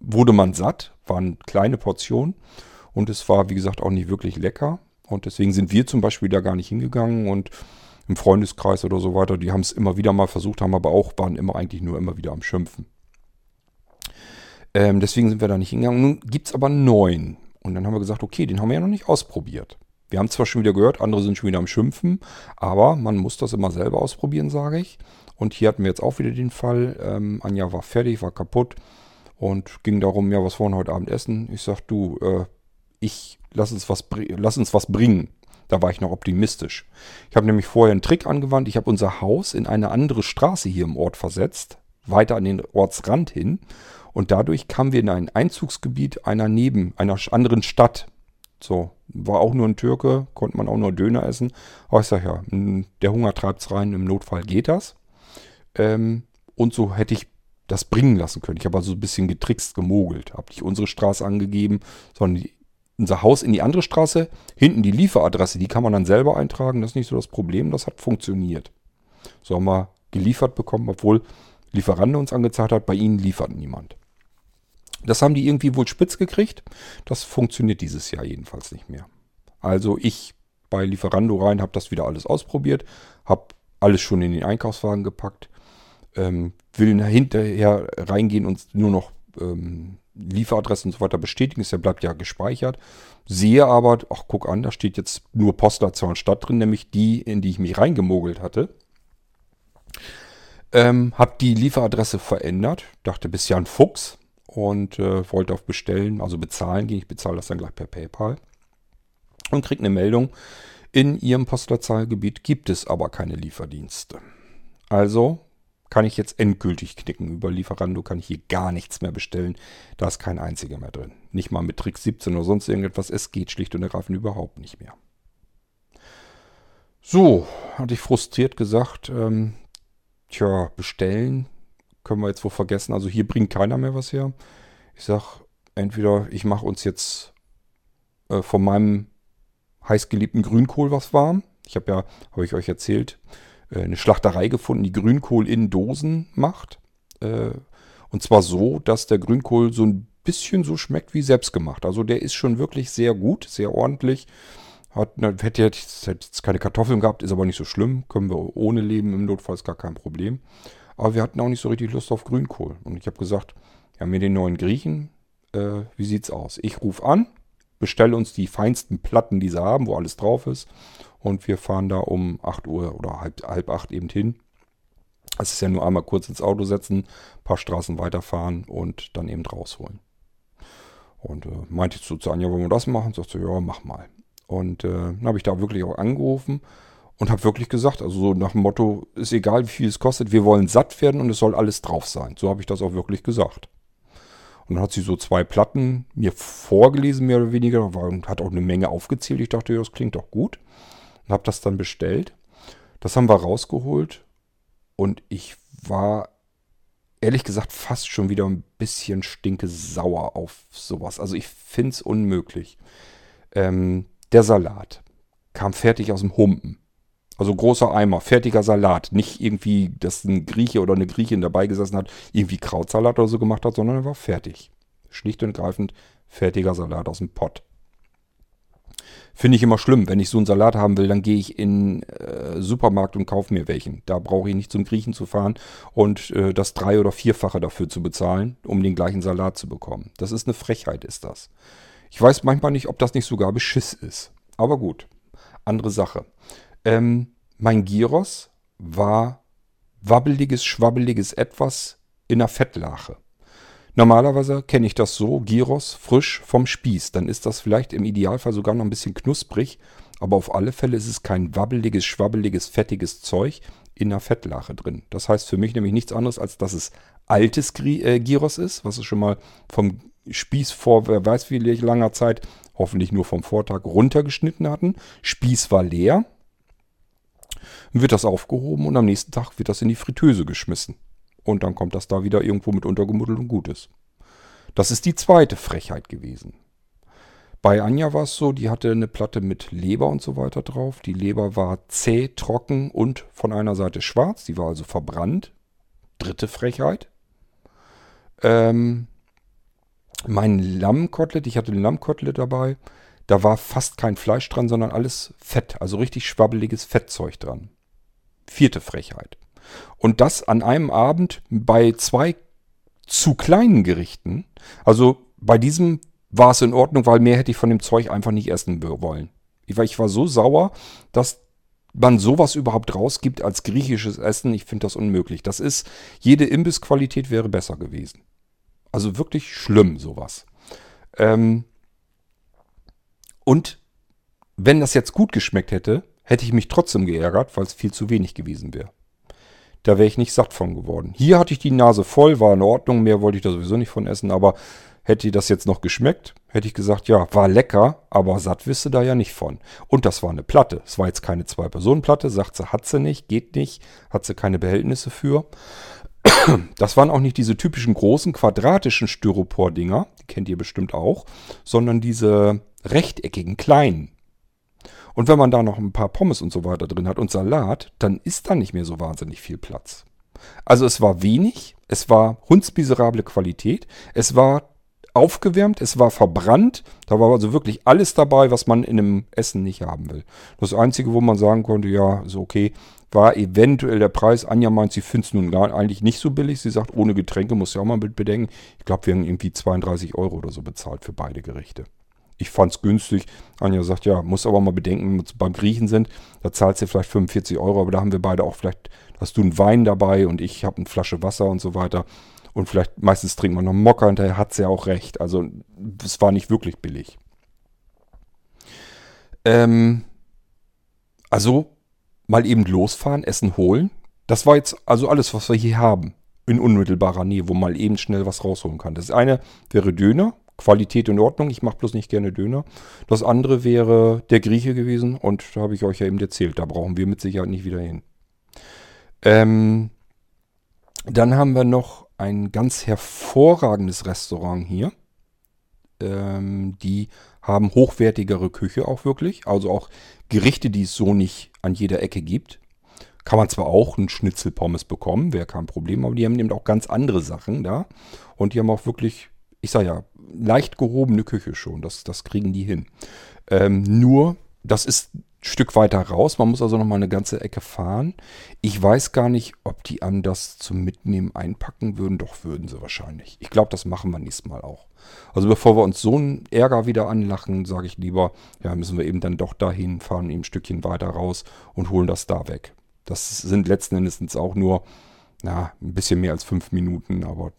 A: wurde man satt, waren kleine Portionen. Und es war, wie gesagt, auch nicht wirklich lecker. Und deswegen sind wir zum Beispiel da gar nicht hingegangen und im Freundeskreis oder so weiter, die haben es immer wieder mal versucht, haben aber auch, waren immer eigentlich nur immer wieder am Schimpfen. Ähm, deswegen sind wir da nicht hingegangen. Nun gibt es aber neuen. Und dann haben wir gesagt, okay, den haben wir ja noch nicht ausprobiert. Wir haben zwar schon wieder gehört, andere sind schon wieder am Schimpfen, aber man muss das immer selber ausprobieren, sage ich. Und hier hatten wir jetzt auch wieder den Fall. Ähm, Anja war fertig, war kaputt und ging darum, ja, was wollen wir heute Abend essen? Ich sag, du, äh, ich lass uns was, lass uns was bringen. Da war ich noch optimistisch. Ich habe nämlich vorher einen Trick angewandt. Ich habe unser Haus in eine andere Straße hier im Ort versetzt, weiter an den Ortsrand hin. Und dadurch kamen wir in ein Einzugsgebiet einer neben, einer anderen Stadt. So, war auch nur ein Türke, konnte man auch nur Döner essen. Aber ich sage ja, der Hunger treibt's rein, im Notfall geht das. Ähm, und so hätte ich das bringen lassen können. Ich habe also ein bisschen getrickst, gemogelt. Habe nicht unsere Straße angegeben, sondern die, unser Haus in die andere Straße. Hinten die Lieferadresse, die kann man dann selber eintragen. Das ist nicht so das Problem, das hat funktioniert. So haben wir geliefert bekommen, obwohl Lieferando uns angezeigt hat, bei ihnen liefert niemand. Das haben die irgendwie wohl spitz gekriegt. Das funktioniert dieses Jahr jedenfalls nicht mehr. Also ich bei Lieferando rein, habe das wieder alles ausprobiert, habe alles schon in den Einkaufswagen gepackt, ähm, will hinterher reingehen und nur noch ähm, Lieferadressen und so weiter bestätigen. Ist ja bleibt ja gespeichert. Sehe aber, ach guck an, da steht jetzt nur Postleitzahl Stadt drin, nämlich die, in die ich mich reingemogelt hatte. Ähm, hab die Lieferadresse verändert, dachte bis Jan Fuchs, und äh, wollte auf Bestellen, also bezahlen gehen. Ich bezahle das dann gleich per PayPal. Und kriege eine Meldung, in Ihrem Postleitzahlgebiet gibt es aber keine Lieferdienste. Also kann ich jetzt endgültig knicken. Über Lieferando kann ich hier gar nichts mehr bestellen. Da ist kein einziger mehr drin. Nicht mal mit Trick 17 oder sonst irgendetwas. Es geht schlicht und ergreifend überhaupt nicht mehr. So, hatte ich frustriert gesagt, ähm, tja, bestellen können wir jetzt wohl vergessen. Also hier bringt keiner mehr was her. Ich sag, entweder ich mache uns jetzt äh, von meinem heißgeliebten Grünkohl was warm. Ich habe ja, habe ich euch erzählt, äh, eine Schlachterei gefunden, die Grünkohl in Dosen macht. Äh, und zwar so, dass der Grünkohl so ein bisschen so schmeckt wie selbstgemacht. Also der ist schon wirklich sehr gut, sehr ordentlich. Hat, hätte jetzt keine Kartoffeln gehabt, ist aber nicht so schlimm. Können wir ohne leben, im Notfall ist gar kein Problem. Aber wir hatten auch nicht so richtig Lust auf Grünkohl. Und ich habe gesagt, wir haben hier den neuen Griechen. Äh, wie sieht's aus? Ich rufe an, bestelle uns die feinsten Platten, die sie haben, wo alles drauf ist. Und wir fahren da um 8 Uhr oder halb, halb 8 eben hin. Es ist ja nur einmal kurz ins Auto setzen, ein paar Straßen weiterfahren und dann eben rausholen. Und äh, meinte ich zu Anja, wollen wir das machen? Sagte, ja, mach mal. Und äh, dann habe ich da wirklich auch angerufen und habe wirklich gesagt, also so nach dem Motto, ist egal, wie viel es kostet, wir wollen satt werden und es soll alles drauf sein. So habe ich das auch wirklich gesagt. Und dann hat sie so zwei Platten mir vorgelesen, mehr oder weniger, und hat auch eine Menge aufgezählt. Ich dachte, ja, das klingt doch gut. Und habe das dann bestellt. Das haben wir rausgeholt. Und ich war ehrlich gesagt fast schon wieder ein bisschen stinke sauer auf sowas. Also ich finde es unmöglich. Ähm, der Salat kam fertig aus dem Humpen. Also großer Eimer, fertiger Salat. Nicht irgendwie, dass ein Grieche oder eine Griechin dabei gesessen hat, irgendwie Krautsalat oder so gemacht hat, sondern er war fertig. Schlicht und ergreifend fertiger Salat aus dem Pott. Finde ich immer schlimm. Wenn ich so einen Salat haben will, dann gehe ich in äh, Supermarkt und kaufe mir welchen. Da brauche ich nicht zum Griechen zu fahren und äh, das drei- oder vierfache dafür zu bezahlen, um den gleichen Salat zu bekommen. Das ist eine Frechheit, ist das. Ich weiß manchmal nicht, ob das nicht sogar Beschiss ist. Aber gut, andere Sache. Ähm, mein Gyros war wabbeliges, schwabbeliges Etwas in der Fettlache. Normalerweise kenne ich das so, Gyros frisch vom Spieß. Dann ist das vielleicht im Idealfall sogar noch ein bisschen knusprig, aber auf alle Fälle ist es kein wabbeliges, schwabbeliges, fettiges Zeug in der Fettlache drin. Das heißt für mich nämlich nichts anderes, als dass es altes äh, Gyros ist, was es schon mal vom Spieß vor, wer weiß wie langer Zeit, hoffentlich nur vom Vortag, runtergeschnitten hatten. Spieß war leer. Wird das aufgehoben und am nächsten Tag wird das in die Fritteuse geschmissen. Und dann kommt das da wieder irgendwo mit untergemuddelt und gut ist. Das ist die zweite Frechheit gewesen. Bei Anja war es so, die hatte eine Platte mit Leber und so weiter drauf. Die Leber war zäh, trocken und von einer Seite schwarz. Die war also verbrannt. Dritte Frechheit. Ähm, mein Lammkotelett, ich hatte ein Lammkotelett dabei. Da war fast kein Fleisch dran, sondern alles Fett. Also richtig schwabbeliges Fettzeug dran. Vierte Frechheit. Und das an einem Abend bei zwei zu kleinen Gerichten. Also bei diesem war es in Ordnung, weil mehr hätte ich von dem Zeug einfach nicht essen wollen. Ich war, so sauer, dass man sowas überhaupt rausgibt als griechisches Essen. Ich finde das unmöglich. Das ist, jede Imbissqualität wäre besser gewesen. Also wirklich schlimm sowas. Ähm und wenn das jetzt gut geschmeckt hätte, hätte ich mich trotzdem geärgert, weil es viel zu wenig gewesen wäre. Da wäre ich nicht satt von geworden. Hier hatte ich die Nase voll, war in Ordnung, mehr wollte ich da sowieso nicht von essen, aber hätte das jetzt noch geschmeckt, hätte ich gesagt, ja, war lecker, aber satt wisse da ja nicht von. Und das war eine Platte. Es war jetzt keine Zwei-Personen-Platte, sagt sie, hat sie nicht, geht nicht, hat sie keine Behältnisse für. Das waren auch nicht diese typischen großen quadratischen Styropor-Dinger, die kennt ihr bestimmt auch, sondern diese rechteckigen kleinen. Und wenn man da noch ein paar Pommes und so weiter drin hat und Salat, dann ist da nicht mehr so wahnsinnig viel Platz. Also es war wenig, es war hundsmiserable Qualität, es war aufgewärmt, es war verbrannt, da war also wirklich alles dabei, was man in einem Essen nicht haben will. Das Einzige, wo man sagen konnte, ja, ist okay, war eventuell der Preis. Anja meint, sie findet es nun gar, eigentlich nicht so billig. Sie sagt, ohne Getränke muss ja auch mal mit bedenken. Ich glaube, wir haben irgendwie 32 Euro oder so bezahlt für beide Gerichte ich fand es günstig. Anja sagt, ja, muss aber mal bedenken, wenn wir beim Griechen sind, da zahlst du vielleicht 45 Euro, aber da haben wir beide auch vielleicht, hast du einen Wein dabei und ich habe eine Flasche Wasser und so weiter. Und vielleicht meistens trinkt man noch einen Mokka hinterher, hat sie ja auch recht. Also es war nicht wirklich billig. Ähm, also mal eben losfahren, Essen holen. Das war jetzt also alles, was wir hier haben. In unmittelbarer Nähe, wo man eben schnell was rausholen kann. Das eine wäre Döner, Qualität in Ordnung. Ich mache bloß nicht gerne Döner. Das andere wäre der Grieche gewesen und da habe ich euch ja eben erzählt. Da brauchen wir mit Sicherheit nicht wieder hin. Ähm, dann haben wir noch ein ganz hervorragendes Restaurant hier. Ähm, die haben hochwertigere Küche auch wirklich. Also auch Gerichte, die es so nicht an jeder Ecke gibt. Kann man zwar auch einen Schnitzelpommes bekommen, wäre kein Problem, aber die haben eben auch ganz andere Sachen da. Und die haben auch wirklich ich sage ja, leicht gehobene Küche schon. Das, das kriegen die hin. Ähm, nur, das ist ein Stück weiter raus. Man muss also noch mal eine ganze Ecke fahren. Ich weiß gar nicht, ob die einem das zum Mitnehmen einpacken würden. Doch, würden sie wahrscheinlich. Ich glaube, das machen wir nächstes Mal auch. Also bevor wir uns so einen Ärger wieder anlachen, sage ich lieber, ja, müssen wir eben dann doch dahin fahren, eben ein Stückchen weiter raus und holen das da weg. Das sind letzten Endes auch nur, na, ein bisschen mehr als fünf Minuten, aber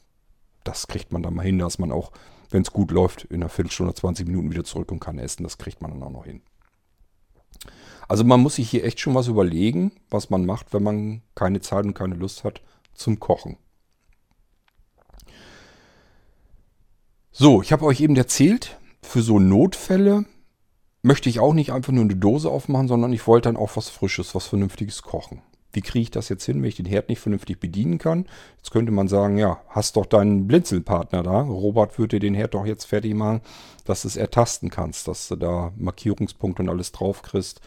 A: das kriegt man dann mal hin, dass man auch, wenn es gut läuft, in einer Viertelstunde, 20 Minuten wieder zurück und kann essen. Das kriegt man dann auch noch hin. Also man muss sich hier echt schon was überlegen, was man macht, wenn man keine Zeit und keine Lust hat zum Kochen. So, ich habe euch eben erzählt, für so Notfälle möchte ich auch nicht einfach nur eine Dose aufmachen, sondern ich wollte dann auch was Frisches, was Vernünftiges kochen. Wie kriege ich das jetzt hin, wenn ich den Herd nicht vernünftig bedienen kann? Jetzt könnte man sagen, ja, hast doch deinen Blinzelpartner da. Robert würde den Herd doch jetzt fertig machen, dass du es ertasten kannst, dass du da Markierungspunkte und alles drauf kriegst.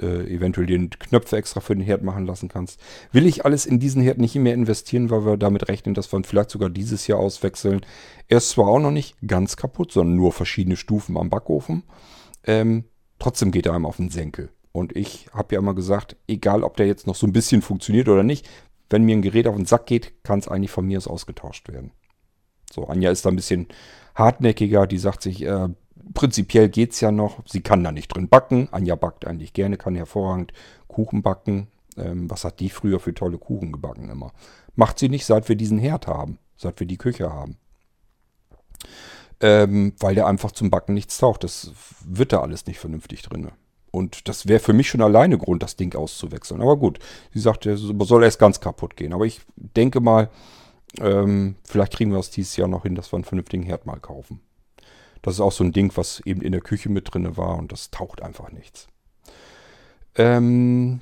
A: Äh, eventuell den Knöpfe extra für den Herd machen lassen kannst. Will ich alles in diesen Herd nicht mehr investieren, weil wir damit rechnen, dass wir ihn vielleicht sogar dieses Jahr auswechseln. Er ist zwar auch noch nicht ganz kaputt, sondern nur verschiedene Stufen am Backofen. Ähm, trotzdem geht er einem auf den Senkel. Und ich habe ja immer gesagt, egal ob der jetzt noch so ein bisschen funktioniert oder nicht, wenn mir ein Gerät auf den Sack geht, kann es eigentlich von mir aus ausgetauscht werden. So, Anja ist da ein bisschen hartnäckiger, die sagt sich, äh, prinzipiell geht es ja noch, sie kann da nicht drin backen. Anja backt eigentlich gerne, kann hervorragend Kuchen backen. Ähm, was hat die früher für tolle Kuchen gebacken immer? Macht sie nicht, seit wir diesen Herd haben, seit wir die Küche haben. Ähm, weil der einfach zum Backen nichts taucht. Das wird da alles nicht vernünftig drin. Und das wäre für mich schon alleine Grund, das Ding auszuwechseln. Aber gut, sie sagt, er soll erst ganz kaputt gehen. Aber ich denke mal, ähm, vielleicht kriegen wir es dieses Jahr noch hin, dass wir einen vernünftigen Herd mal kaufen. Das ist auch so ein Ding, was eben in der Küche mit drin war und das taucht einfach nichts. Ähm,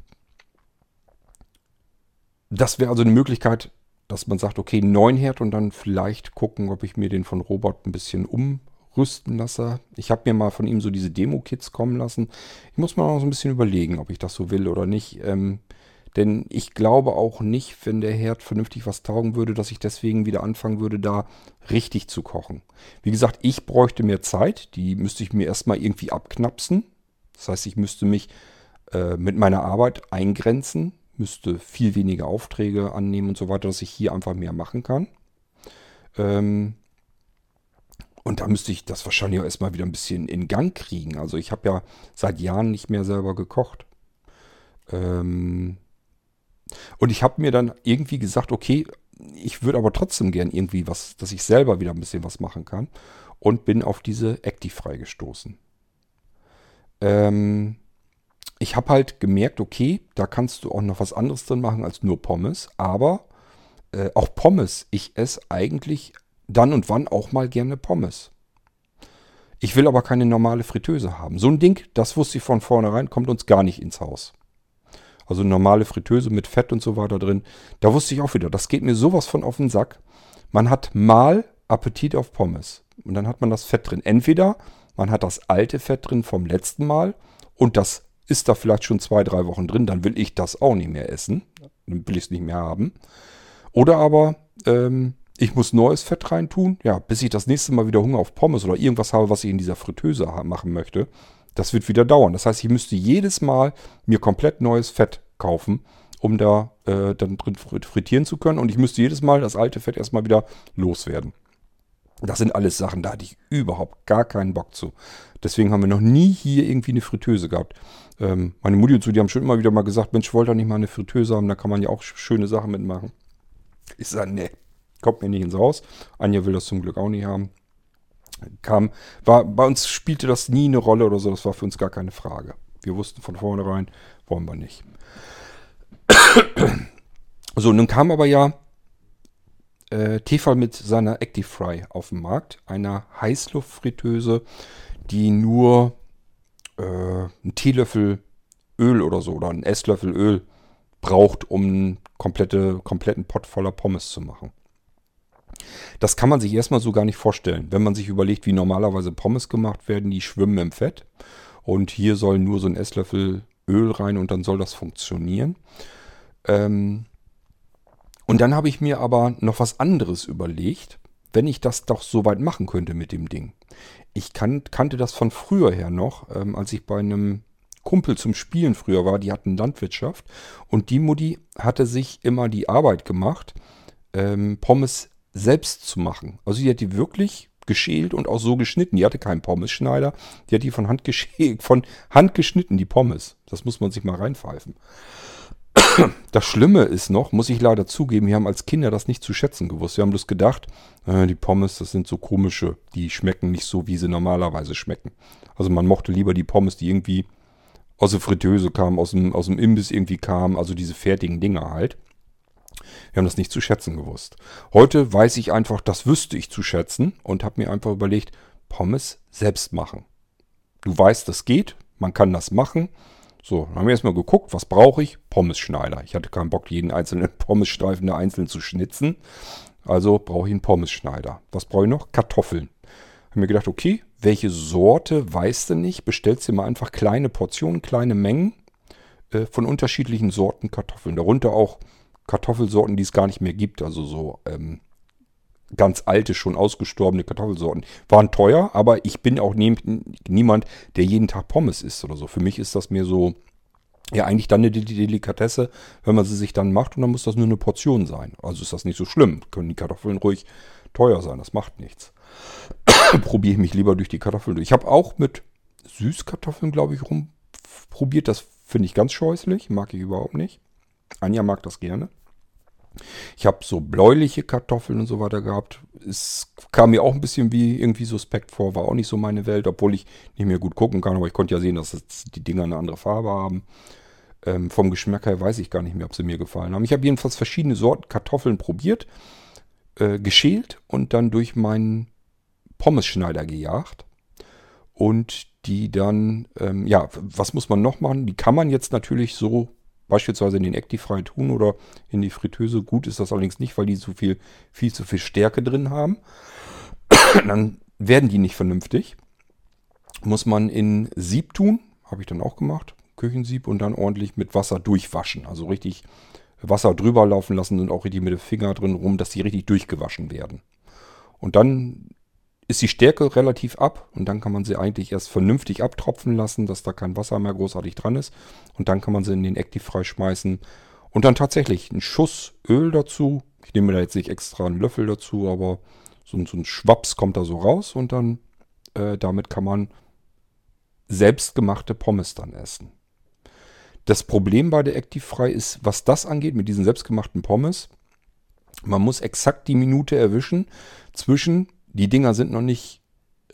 A: das wäre also eine Möglichkeit, dass man sagt, okay, neuen Herd und dann vielleicht gucken, ob ich mir den von Robot ein bisschen lasse. Ich habe mir mal von ihm so diese Demo-Kits kommen lassen. Ich muss mal noch so ein bisschen überlegen, ob ich das so will oder nicht. Ähm, denn ich glaube auch nicht, wenn der Herd vernünftig was taugen würde, dass ich deswegen wieder anfangen würde, da richtig zu kochen. Wie gesagt, ich bräuchte mehr Zeit. Die müsste ich mir erstmal irgendwie abknapsen. Das heißt, ich müsste mich äh, mit meiner Arbeit eingrenzen müsste viel weniger Aufträge annehmen und so weiter, dass ich hier einfach mehr machen kann. Ähm, und da müsste ich das wahrscheinlich auch erstmal wieder ein bisschen in Gang kriegen. Also ich habe ja seit Jahren nicht mehr selber gekocht. Ähm, und ich habe mir dann irgendwie gesagt, okay, ich würde aber trotzdem gern irgendwie was, dass ich selber wieder ein bisschen was machen kann. Und bin auf diese Actifry gestoßen. Ähm, ich habe halt gemerkt, okay, da kannst du auch noch was anderes drin machen als nur Pommes. Aber äh, auch Pommes, ich esse eigentlich dann und wann auch mal gerne Pommes. Ich will aber keine normale Fritteuse haben. So ein Ding, das wusste ich von vornherein, kommt uns gar nicht ins Haus. Also normale Fritteuse mit Fett und so weiter drin. Da wusste ich auch wieder, das geht mir sowas von auf den Sack. Man hat mal Appetit auf Pommes. Und dann hat man das Fett drin. Entweder man hat das alte Fett drin vom letzten Mal und das ist da vielleicht schon zwei, drei Wochen drin, dann will ich das auch nicht mehr essen. Dann will ich es nicht mehr haben. Oder aber ähm, ich muss neues Fett reintun, ja, bis ich das nächste Mal wieder Hunger auf Pommes oder irgendwas habe, was ich in dieser Fritteuse machen möchte. Das wird wieder dauern. Das heißt, ich müsste jedes Mal mir komplett neues Fett kaufen, um da äh, dann drin frittieren zu können. Und ich müsste jedes Mal das alte Fett erstmal wieder loswerden. Das sind alles Sachen, da hatte ich überhaupt gar keinen Bock zu. Deswegen haben wir noch nie hier irgendwie eine Fritteuse gehabt. Ähm, meine Mutti und so, die haben schon immer wieder mal gesagt, Mensch, wollt ihr nicht mal eine Fritteuse haben, da kann man ja auch schöne Sachen mitmachen. Ich sage, nee, kommt mir nicht ins Haus. Anja will das zum Glück auch nicht haben. Kam, war, bei uns spielte das nie eine Rolle oder so, das war für uns gar keine Frage. Wir wussten von vornherein, wollen wir nicht. so, nun kam aber ja äh, Tefal mit seiner Actifry auf den Markt, einer Heißluftfritteuse, die nur äh, einen Teelöffel Öl oder so oder einen Esslöffel Öl braucht, um einen komplette, kompletten Pot voller Pommes zu machen. Das kann man sich erstmal so gar nicht vorstellen. Wenn man sich überlegt, wie normalerweise Pommes gemacht werden, die schwimmen im Fett. Und hier soll nur so ein Esslöffel Öl rein und dann soll das funktionieren. Ähm und dann habe ich mir aber noch was anderes überlegt, wenn ich das doch so weit machen könnte mit dem Ding. Ich kan kannte das von früher her noch, ähm, als ich bei einem Kumpel zum Spielen früher war, die hatten Landwirtschaft und die Mutti hatte sich immer die Arbeit gemacht, ähm, Pommes selbst zu machen. Also die hat die wirklich geschält und auch so geschnitten. Die hatte keinen Pommesschneider, die hat die von Hand, von Hand geschnitten, die Pommes. Das muss man sich mal reinpfeifen. Das Schlimme ist noch, muss ich leider zugeben, wir haben als Kinder das nicht zu schätzen gewusst. Wir haben das gedacht, äh, die Pommes, das sind so komische, die schmecken nicht so, wie sie normalerweise schmecken. Also man mochte lieber die Pommes, die irgendwie aus der Fritteuse kamen, aus dem, aus dem Imbiss irgendwie kamen, also diese fertigen Dinger halt. Wir haben das nicht zu schätzen gewusst. Heute weiß ich einfach, das wüsste ich zu schätzen und habe mir einfach überlegt, Pommes selbst machen. Du weißt, das geht, man kann das machen. So, dann haben wir erstmal geguckt, was brauche ich? Pommesschneider. Ich hatte keinen Bock, jeden einzelnen Pommesstreifen da einzeln zu schnitzen. Also brauche ich einen Pommesschneider. Was brauche ich noch? Kartoffeln. Haben mir gedacht, okay, welche Sorte weißt du nicht? Bestellst dir mal einfach kleine Portionen, kleine Mengen äh, von unterschiedlichen Sorten Kartoffeln. Darunter auch Kartoffelsorten, die es gar nicht mehr gibt. Also so ähm, ganz alte, schon ausgestorbene Kartoffelsorten. Waren teuer, aber ich bin auch nie, niemand, der jeden Tag Pommes isst oder so. Für mich ist das mehr so, ja, eigentlich dann eine Delikatesse, wenn man sie sich dann macht und dann muss das nur eine Portion sein. Also ist das nicht so schlimm. Können die Kartoffeln ruhig teuer sein, das macht nichts. Probiere ich mich lieber durch die Kartoffeln durch. Ich habe auch mit Süßkartoffeln, glaube ich, rumprobiert. Das finde ich ganz scheußlich, mag ich überhaupt nicht. Anja mag das gerne. Ich habe so bläuliche Kartoffeln und so weiter gehabt. Es kam mir auch ein bisschen wie irgendwie suspekt vor, war auch nicht so meine Welt, obwohl ich nicht mehr gut gucken kann, aber ich konnte ja sehen, dass die Dinger eine andere Farbe haben. Ähm, vom Geschmack her weiß ich gar nicht mehr, ob sie mir gefallen haben. Ich habe jedenfalls verschiedene Sorten Kartoffeln probiert, äh, geschält und dann durch meinen Pommesschneider gejagt. Und die dann, ähm, ja, was muss man noch machen? Die kann man jetzt natürlich so beispielsweise in den Actifry tun oder in die Fritteuse. Gut ist das allerdings nicht, weil die zu viel, viel zu viel Stärke drin haben. dann werden die nicht vernünftig. Muss man in Sieb tun, habe ich dann auch gemacht, Küchensieb und dann ordentlich mit Wasser durchwaschen. Also richtig Wasser drüber laufen lassen und auch richtig mit dem Finger drin rum, dass die richtig durchgewaschen werden. Und dann ist die Stärke relativ ab und dann kann man sie eigentlich erst vernünftig abtropfen lassen, dass da kein Wasser mehr großartig dran ist. Und dann kann man sie in den Active schmeißen und dann tatsächlich einen Schuss Öl dazu. Ich nehme da jetzt nicht extra einen Löffel dazu, aber so, so ein Schwaps kommt da so raus und dann äh, damit kann man selbstgemachte Pommes dann essen. Das Problem bei der Active ist, was das angeht mit diesen selbstgemachten Pommes, man muss exakt die Minute erwischen zwischen die Dinger sind noch nicht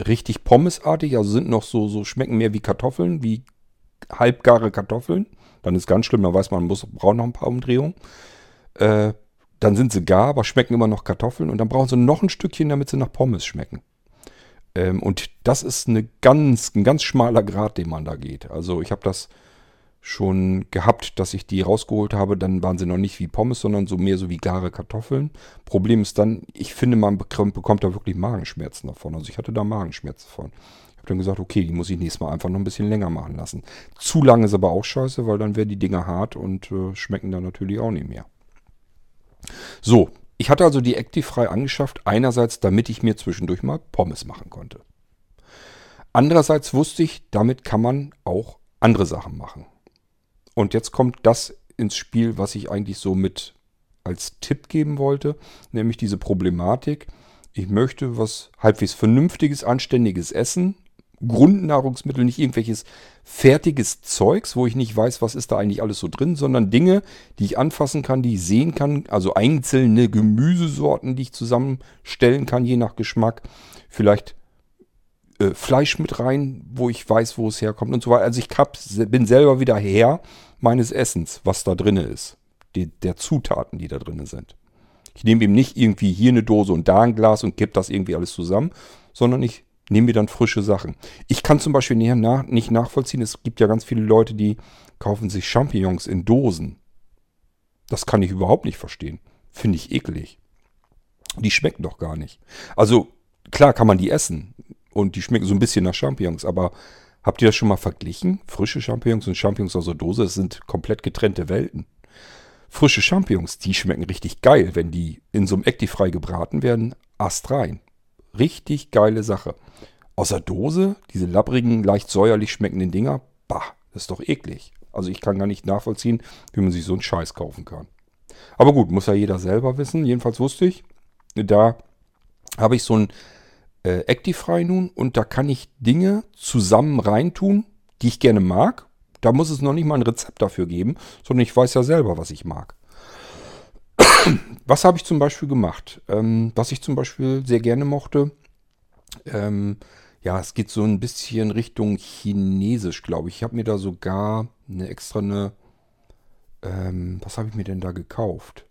A: richtig pommesartig, also sind noch so, so schmecken mehr wie Kartoffeln, wie halbgare Kartoffeln. Dann ist ganz schlimm, dann weiß man, man braucht noch ein paar Umdrehungen. Äh, dann sind sie gar, aber schmecken immer noch Kartoffeln. Und dann brauchen sie noch ein Stückchen, damit sie nach Pommes schmecken. Ähm, und das ist eine ganz, ein ganz schmaler Grad, den man da geht. Also ich habe das schon gehabt, dass ich die rausgeholt habe. Dann waren sie noch nicht wie Pommes, sondern so mehr so wie gare Kartoffeln. Problem ist dann, ich finde, man bekommt da wirklich Magenschmerzen davon. Also ich hatte da Magenschmerzen davon. Ich habe dann gesagt, okay, die muss ich nächstes Mal einfach noch ein bisschen länger machen lassen. Zu lange ist aber auch scheiße, weil dann werden die Dinger hart und äh, schmecken dann natürlich auch nicht mehr. So, ich hatte also die Actifrei angeschafft, einerseits, damit ich mir zwischendurch mal Pommes machen konnte. Andererseits wusste ich, damit kann man auch andere Sachen machen. Und jetzt kommt das ins Spiel, was ich eigentlich so mit als Tipp geben wollte, nämlich diese Problematik. Ich möchte was halbwegs Vernünftiges, Anständiges essen. Grundnahrungsmittel, nicht irgendwelches fertiges Zeugs, wo ich nicht weiß, was ist da eigentlich alles so drin, sondern Dinge, die ich anfassen kann, die ich sehen kann, also einzelne Gemüsesorten, die ich zusammenstellen kann, je nach Geschmack. Vielleicht äh, Fleisch mit rein, wo ich weiß, wo es herkommt und so weiter. Also ich hab, bin selber wieder Herr meines Essens, was da drin ist. Die, der Zutaten, die da drin sind. Ich nehme ihm nicht irgendwie hier eine Dose und da ein Glas und kipp das irgendwie alles zusammen, sondern ich nehme mir dann frische Sachen. Ich kann zum Beispiel nicht nachvollziehen, es gibt ja ganz viele Leute, die kaufen sich Champignons in Dosen. Das kann ich überhaupt nicht verstehen. Finde ich eklig. Die schmecken doch gar nicht. Also klar kann man die essen. Und die schmecken so ein bisschen nach Champignons. Aber habt ihr das schon mal verglichen? Frische Champignons und Champignons aus der Dose, das sind komplett getrennte Welten. Frische Champignons, die schmecken richtig geil, wenn die in so einem Actifrei gebraten werden. Astrein. Richtig geile Sache. Aus der Dose, diese labbrigen, leicht säuerlich schmeckenden Dinger, bah, das ist doch eklig. Also ich kann gar nicht nachvollziehen, wie man sich so einen Scheiß kaufen kann. Aber gut, muss ja jeder selber wissen. Jedenfalls wusste ich, da habe ich so ein äh, Actify nun und da kann ich Dinge zusammen reintun, die ich gerne mag. Da muss es noch nicht mal ein Rezept dafür geben, sondern ich weiß ja selber, was ich mag. was habe ich zum Beispiel gemacht? Ähm, was ich zum Beispiel sehr gerne mochte, ähm, ja, es geht so ein bisschen Richtung Chinesisch, glaube ich. Ich habe mir da sogar eine extra eine, ähm, was habe ich mir denn da gekauft?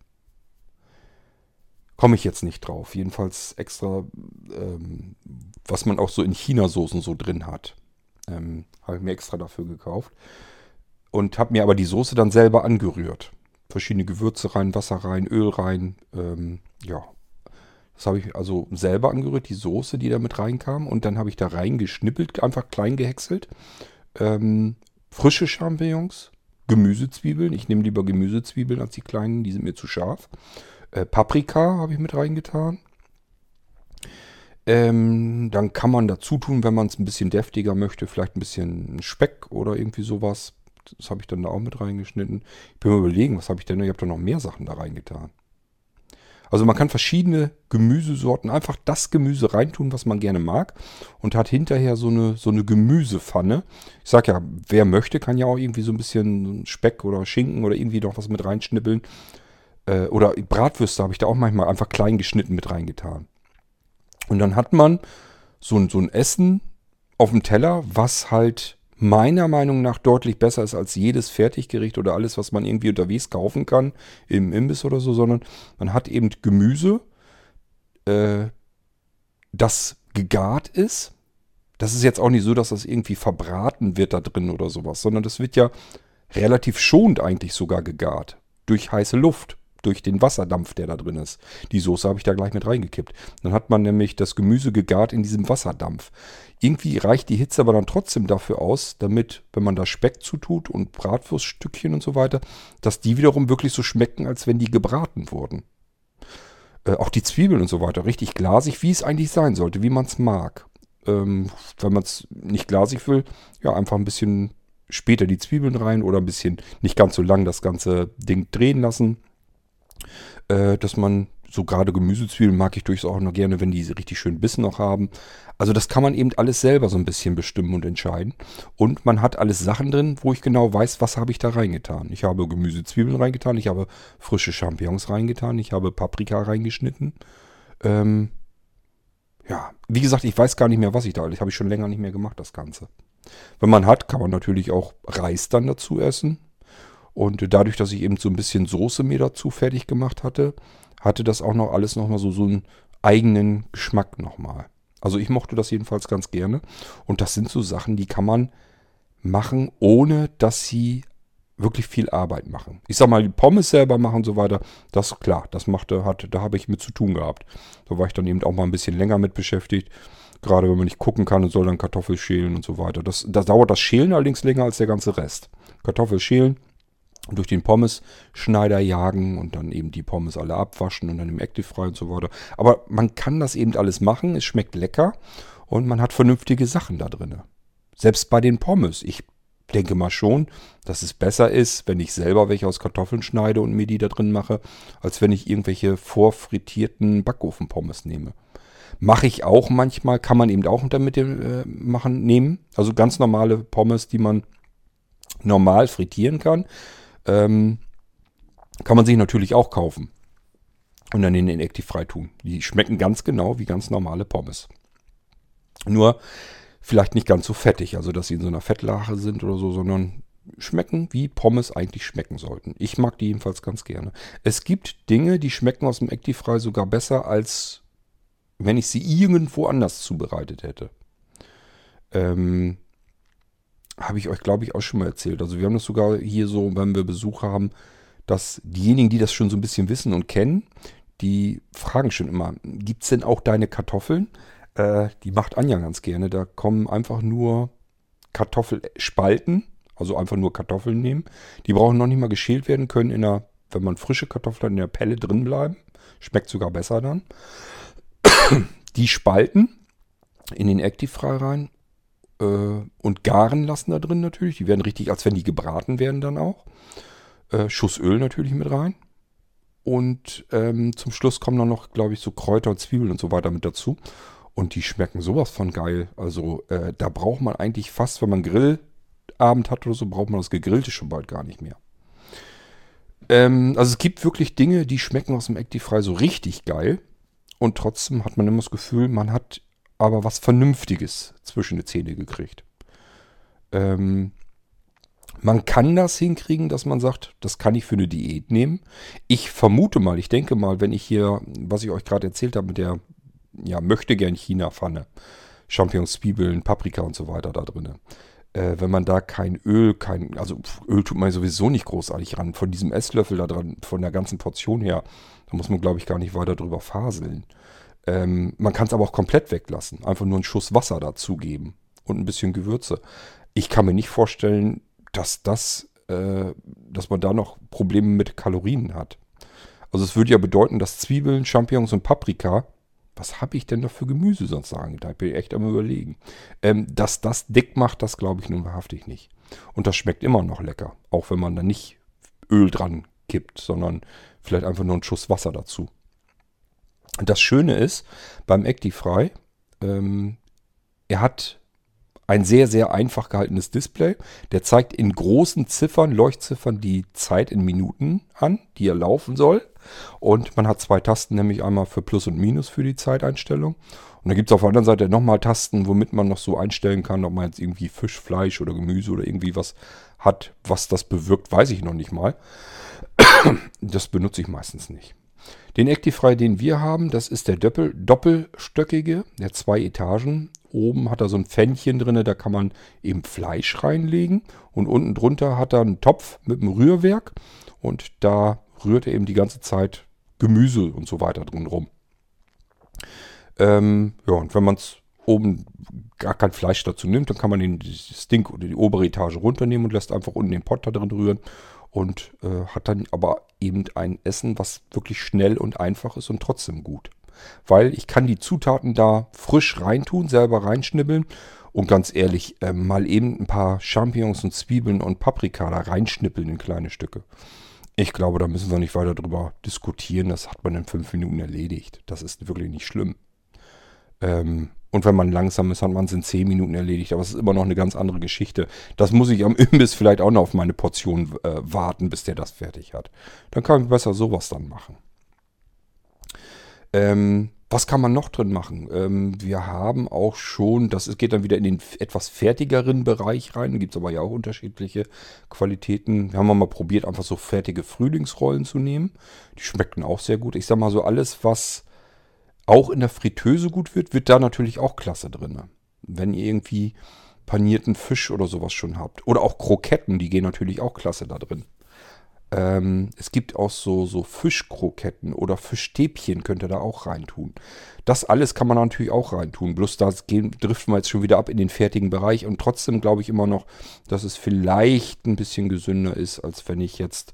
A: Komme ich jetzt nicht drauf. Jedenfalls extra, ähm, was man auch so in China-Soßen so drin hat. Ähm, habe ich mir extra dafür gekauft. Und habe mir aber die Soße dann selber angerührt. Verschiedene Gewürze rein, Wasser rein, Öl rein. Ähm, ja, das habe ich also selber angerührt, die Soße, die da mit reinkam. Und dann habe ich da reingeschnippelt, einfach klein gehäckselt. Ähm, frische Champignons, Gemüsezwiebeln. Ich nehme lieber Gemüsezwiebeln als die kleinen, die sind mir zu scharf. Äh, Paprika habe ich mit reingetan. Ähm, dann kann man dazu tun, wenn man es ein bisschen deftiger möchte, vielleicht ein bisschen Speck oder irgendwie sowas. Das habe ich dann da auch mit reingeschnitten. Ich bin mal überlegen, was habe ich denn? Ich habe da noch mehr Sachen da reingetan. Also man kann verschiedene Gemüsesorten, einfach das Gemüse reintun, was man gerne mag und hat hinterher so eine, so eine Gemüsepfanne. Ich sag ja, wer möchte, kann ja auch irgendwie so ein bisschen Speck oder Schinken oder irgendwie noch was mit reinschnippeln. Äh, oder Bratwürste habe ich da auch manchmal einfach klein geschnitten mit reingetan. Und dann hat man so ein, so ein Essen auf dem Teller, was halt meiner Meinung nach deutlich besser ist als jedes Fertiggericht oder alles, was man irgendwie unterwegs kaufen kann im Imbiss oder so, sondern man hat eben Gemüse, äh, das gegart ist. Das ist jetzt auch nicht so, dass das irgendwie verbraten wird da drin oder sowas, sondern das wird ja relativ schonend eigentlich sogar gegart durch heiße Luft durch den Wasserdampf, der da drin ist. Die Soße habe ich da gleich mit reingekippt. Dann hat man nämlich das Gemüse gegart in diesem Wasserdampf. Irgendwie reicht die Hitze aber dann trotzdem dafür aus, damit, wenn man da Speck zutut und Bratwurststückchen und so weiter, dass die wiederum wirklich so schmecken, als wenn die gebraten wurden. Äh, auch die Zwiebeln und so weiter, richtig glasig, wie es eigentlich sein sollte, wie man es mag. Ähm, wenn man es nicht glasig will, ja, einfach ein bisschen später die Zwiebeln rein oder ein bisschen nicht ganz so lang das ganze Ding drehen lassen äh, dass man so gerade Gemüsezwiebeln mag ich durchaus auch noch gerne, wenn die richtig schön Bissen noch haben. Also das kann man eben alles selber so ein bisschen bestimmen und entscheiden. Und man hat alles Sachen drin, wo ich genau weiß, was habe ich da reingetan. Ich habe Gemüsezwiebeln reingetan, ich habe frische Champignons reingetan, ich habe Paprika reingeschnitten. Ähm, ja, wie gesagt, ich weiß gar nicht mehr, was ich da. Das habe ich schon länger nicht mehr gemacht, das Ganze. Wenn man hat, kann man natürlich auch Reis dann dazu essen. Und dadurch, dass ich eben so ein bisschen Soße mir dazu fertig gemacht hatte, hatte das auch noch alles nochmal so, so einen eigenen Geschmack nochmal. Also ich mochte das jedenfalls ganz gerne. Und das sind so Sachen, die kann man machen, ohne dass sie wirklich viel Arbeit machen. Ich sag mal, die Pommes selber machen und so weiter, das klar, das machte, hat, da habe ich mit zu tun gehabt. Da war ich dann eben auch mal ein bisschen länger mit beschäftigt. Gerade wenn man nicht gucken kann und soll dann Kartoffel schälen und so weiter. Das, da dauert das Schälen allerdings länger als der ganze Rest. Kartoffel schälen, durch den Pommes-Schneider jagen und dann eben die Pommes alle abwaschen und dann im Active-Fry und so weiter. Aber man kann das eben alles machen, es schmeckt lecker und man hat vernünftige Sachen da drin. Selbst bei den Pommes. Ich denke mal schon, dass es besser ist, wenn ich selber welche aus Kartoffeln schneide und mir die da drin mache, als wenn ich irgendwelche vorfrittierten Backofen-Pommes nehme. Mache ich auch manchmal, kann man eben auch damit äh, machen, nehmen. Also ganz normale Pommes, die man normal frittieren kann. Ähm, kann man sich natürlich auch kaufen. Und dann in den Active tun. Die schmecken ganz genau wie ganz normale Pommes. Nur vielleicht nicht ganz so fettig, also dass sie in so einer Fettlache sind oder so, sondern schmecken, wie Pommes eigentlich schmecken sollten. Ich mag die jedenfalls ganz gerne. Es gibt Dinge, die schmecken aus dem Active sogar besser, als wenn ich sie irgendwo anders zubereitet hätte. Ähm, habe ich euch, glaube ich, auch schon mal erzählt. Also wir haben das sogar hier so, wenn wir Besuch haben, dass diejenigen, die das schon so ein bisschen wissen und kennen, die fragen schon immer, gibt es denn auch deine Kartoffeln? Äh, die macht Anja ganz gerne. Da kommen einfach nur Kartoffelspalten, also einfach nur Kartoffeln nehmen. Die brauchen noch nicht mal geschält werden, können in der, wenn man frische Kartoffeln hat, in der Pelle drin bleiben. Schmeckt sogar besser dann. Die Spalten in den Active rein und garen lassen da drin natürlich. Die werden richtig, als wenn die gebraten werden dann auch. Äh, Schuss Öl natürlich mit rein. Und ähm, zum Schluss kommen dann noch, glaube ich, so Kräuter und Zwiebeln und so weiter mit dazu. Und die schmecken sowas von geil. Also äh, da braucht man eigentlich fast, wenn man Grillabend hat oder so, braucht man das Gegrillte schon bald gar nicht mehr. Ähm, also es gibt wirklich Dinge, die schmecken aus dem Actifry so richtig geil. Und trotzdem hat man immer das Gefühl, man hat aber was Vernünftiges zwischen die Zähne gekriegt. Ähm, man kann das hinkriegen, dass man sagt, das kann ich für eine Diät nehmen. Ich vermute mal, ich denke mal, wenn ich hier, was ich euch gerade erzählt habe mit der, ja, möchte gern China-Pfanne, Champignons, Zwiebeln, Paprika und so weiter da drin. Äh, wenn man da kein Öl, kein, also Öl tut man sowieso nicht großartig ran. Von diesem Esslöffel da dran, von der ganzen Portion her, da muss man, glaube ich, gar nicht weiter drüber faseln. Ähm, man kann es aber auch komplett weglassen. Einfach nur einen Schuss Wasser dazugeben und ein bisschen Gewürze. Ich kann mir nicht vorstellen, dass das, äh, dass man da noch Probleme mit Kalorien hat. Also es würde ja bedeuten, dass Zwiebeln, Champignons und Paprika was habe ich denn da für Gemüse sonst sagen? Da bin ich echt am überlegen. Ähm, dass das dick macht, das glaube ich nun wahrhaftig nicht. Und das schmeckt immer noch lecker. Auch wenn man da nicht Öl dran kippt, sondern vielleicht einfach nur einen Schuss Wasser dazu. Das Schöne ist beim Actifry, ähm, er hat ein sehr, sehr einfach gehaltenes Display. Der zeigt in großen Ziffern, Leuchtziffern, die Zeit in Minuten an, die er laufen soll. Und man hat zwei Tasten, nämlich einmal für Plus und Minus für die Zeiteinstellung. Und dann gibt es auf der anderen Seite nochmal Tasten, womit man noch so einstellen kann, ob man jetzt irgendwie Fisch, Fleisch oder Gemüse oder irgendwie was hat. Was das bewirkt, weiß ich noch nicht mal. Das benutze ich meistens nicht. Den Actifry, den wir haben, das ist der Doppel doppelstöckige, der zwei Etagen. Oben hat er so ein Pfännchen drin, da kann man eben Fleisch reinlegen. Und unten drunter hat er einen Topf mit einem Rührwerk. Und da rührt er eben die ganze Zeit Gemüse und so weiter drin rum. Ähm, ja, und wenn man es oben gar kein Fleisch dazu nimmt, dann kann man den Stink oder die obere Etage runternehmen und lässt einfach unten den Pot da drin rühren und äh, hat dann aber eben ein Essen, was wirklich schnell und einfach ist und trotzdem gut. Weil ich kann die Zutaten da frisch reintun, selber reinschnibbeln und ganz ehrlich, äh, mal eben ein paar Champignons und Zwiebeln und Paprika da reinschnippeln in kleine Stücke. Ich glaube, da müssen wir nicht weiter drüber diskutieren. Das hat man in fünf Minuten erledigt. Das ist wirklich nicht schlimm. Ähm, und wenn man langsam ist, hat man es in 10 Minuten erledigt. Aber es ist immer noch eine ganz andere Geschichte. Das muss ich am Imbiss vielleicht auch noch auf meine Portion äh, warten, bis der das fertig hat. Dann kann ich besser sowas dann machen. Ähm, was kann man noch drin machen? Ähm, wir haben auch schon, das geht dann wieder in den etwas fertigeren Bereich rein. Gibt es aber ja auch unterschiedliche Qualitäten. Wir haben mal probiert, einfach so fertige Frühlingsrollen zu nehmen. Die schmeckten auch sehr gut. Ich sag mal so, alles, was auch in der Fritteuse gut wird, wird da natürlich auch klasse drin. Wenn ihr irgendwie panierten Fisch oder sowas schon habt. Oder auch Kroketten, die gehen natürlich auch klasse da drin. Ähm, es gibt auch so, so Fischkroketten oder Fischstäbchen könnt ihr da auch reintun. Das alles kann man natürlich auch reintun. Bloß da driften wir jetzt schon wieder ab in den fertigen Bereich. Und trotzdem glaube ich immer noch, dass es vielleicht ein bisschen gesünder ist, als wenn ich jetzt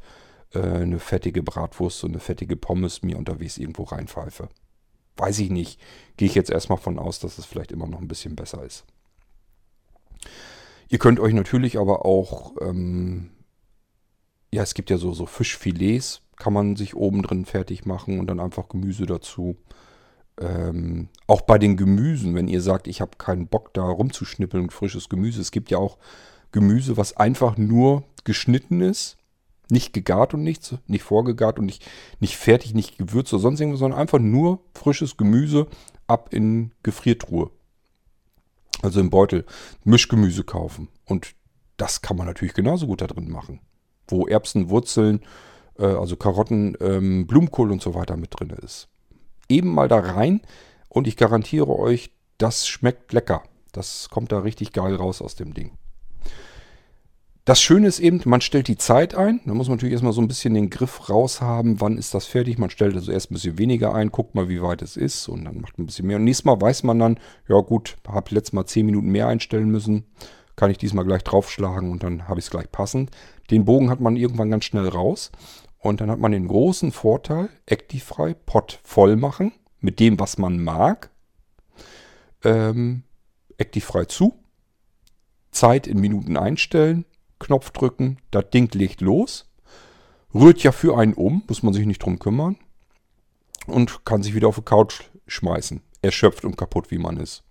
A: äh, eine fettige Bratwurst und eine fettige Pommes mir unterwegs irgendwo reinpfeife weiß ich nicht. Gehe ich jetzt erstmal von aus, dass es vielleicht immer noch ein bisschen besser ist. Ihr könnt euch natürlich aber auch, ähm, ja, es gibt ja so, so Fischfilets, kann man sich oben drin fertig machen und dann einfach Gemüse dazu. Ähm, auch bei den Gemüsen, wenn ihr sagt, ich habe keinen Bock da rumzuschnippeln, frisches Gemüse. Es gibt ja auch Gemüse, was einfach nur geschnitten ist nicht gegart und nichts, nicht vorgegart und nicht, nicht fertig, nicht gewürzt oder sonst irgendwas, sondern einfach nur frisches Gemüse ab in Gefriertruhe. Also im Beutel. Mischgemüse kaufen. Und das kann man natürlich genauso gut da drin machen. Wo Erbsen, Wurzeln, äh, also Karotten, ähm, Blumenkohl und so weiter mit drin ist. Eben mal da rein und ich garantiere euch, das schmeckt lecker. Das kommt da richtig geil raus aus dem Ding. Das Schöne ist eben, man stellt die Zeit ein. Da muss man natürlich erstmal so ein bisschen den Griff raus haben, wann ist das fertig. Man stellt also erst ein bisschen weniger ein, guckt mal, wie weit es ist und dann macht man ein bisschen mehr. Und nächstes Mal weiß man dann, ja gut, habe letztes Mal 10 Minuten mehr einstellen müssen. Kann ich diesmal gleich draufschlagen und dann habe ich es gleich passend. Den Bogen hat man irgendwann ganz schnell raus. Und dann hat man den großen Vorteil, Actifrei, Pot voll machen mit dem, was man mag. Ähm, Actifrei zu. Zeit in Minuten einstellen Knopf drücken, das Ding legt los, rührt ja für einen um, muss man sich nicht drum kümmern und kann sich wieder auf die Couch schmeißen. Erschöpft und kaputt, wie man ist.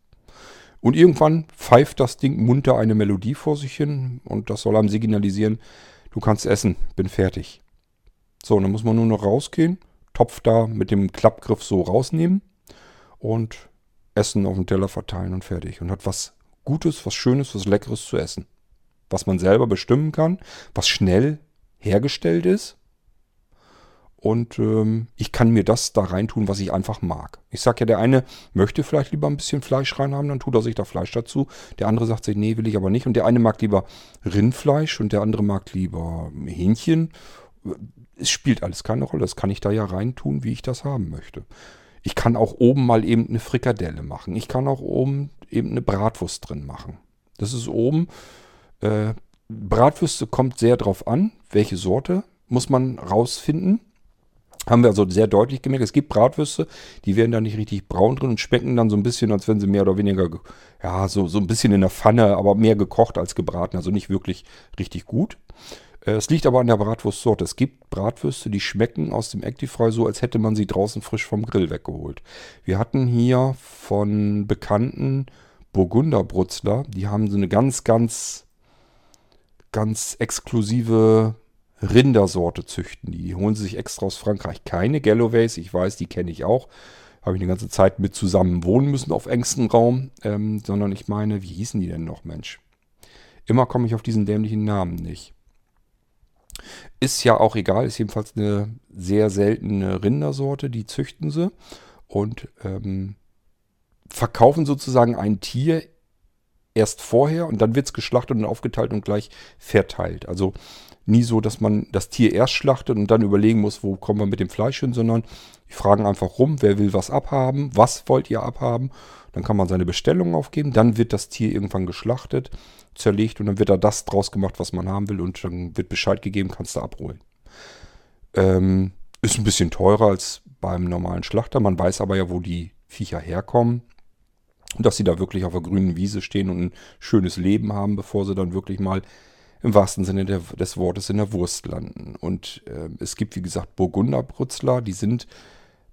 A: Und irgendwann pfeift das Ding munter eine Melodie vor sich hin und das soll einem signalisieren, du kannst essen, bin fertig. So, dann muss man nur noch rausgehen, Topf da mit dem Klappgriff so rausnehmen und Essen auf dem Teller verteilen und fertig. Und hat was Gutes, was Schönes, was Leckeres zu essen was man selber bestimmen kann, was schnell hergestellt ist. Und ähm, ich kann mir das da reintun, was ich einfach mag. Ich sage ja, der eine möchte vielleicht lieber ein bisschen Fleisch reinhaben, dann tut er sich da Fleisch dazu. Der andere sagt sich, nee, will ich aber nicht. Und der eine mag lieber Rindfleisch und der andere mag lieber Hähnchen. Es spielt alles keine Rolle. Das kann ich da ja reintun, wie ich das haben möchte. Ich kann auch oben mal eben eine Frikadelle machen. Ich kann auch oben eben eine Bratwurst drin machen. Das ist oben äh, Bratwürste kommt sehr drauf an, welche Sorte muss man rausfinden. Haben wir also sehr deutlich gemerkt, es gibt Bratwürste, die werden da nicht richtig braun drin und schmecken dann so ein bisschen, als wenn sie mehr oder weniger, ja, so, so ein bisschen in der Pfanne, aber mehr gekocht als gebraten. Also nicht wirklich richtig gut. Äh, es liegt aber an der Bratwurstsorte. Es gibt Bratwürste, die schmecken aus dem Actifry so, als hätte man sie draußen frisch vom Grill weggeholt. Wir hatten hier von bekannten Burgunderbrutzler, die haben so eine ganz, ganz, ganz exklusive Rindersorte züchten. Die holen sie sich extra aus Frankreich. Keine Galloways, ich weiß, die kenne ich auch. Habe ich eine ganze Zeit mit zusammen wohnen müssen auf engstem Raum. Ähm, sondern ich meine, wie hießen die denn noch, Mensch? Immer komme ich auf diesen dämlichen Namen nicht. Ist ja auch egal, ist jedenfalls eine sehr seltene Rindersorte, die züchten sie und ähm, verkaufen sozusagen ein Tier erst vorher und dann wird es geschlachtet und aufgeteilt und gleich verteilt. Also nie so, dass man das Tier erst schlachtet und dann überlegen muss, wo kommen wir mit dem Fleisch hin, sondern die fragen einfach rum, wer will was abhaben, was wollt ihr abhaben. Dann kann man seine Bestellung aufgeben, dann wird das Tier irgendwann geschlachtet zerlegt und dann wird da das draus gemacht, was man haben will und dann wird Bescheid gegeben, kannst du abholen. Ähm, ist ein bisschen teurer als beim normalen Schlachter. Man weiß aber ja, wo die Viecher herkommen. Und dass sie da wirklich auf der grünen Wiese stehen und ein schönes Leben haben, bevor sie dann wirklich mal im wahrsten Sinne der, des Wortes in der Wurst landen. Und äh, es gibt, wie gesagt, Burgunderbrutzler, die sind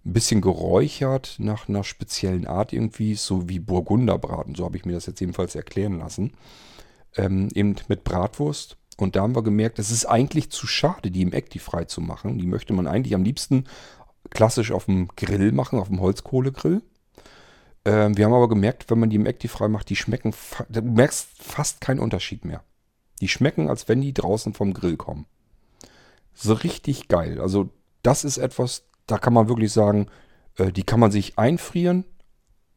A: ein bisschen geräuchert nach einer speziellen Art irgendwie, so wie Burgunderbraten. So habe ich mir das jetzt jedenfalls erklären lassen ähm, eben mit Bratwurst. Und da haben wir gemerkt, es ist eigentlich zu schade, die im Actifry zu machen. Die möchte man eigentlich am liebsten klassisch auf dem Grill machen, auf dem Holzkohlegrill. Ähm, wir haben aber gemerkt, wenn man die im Actifry macht, die schmecken, du merkst fast keinen Unterschied mehr. Die schmecken, als wenn die draußen vom Grill kommen. So richtig geil. Also das ist etwas, da kann man wirklich sagen, äh, die kann man sich einfrieren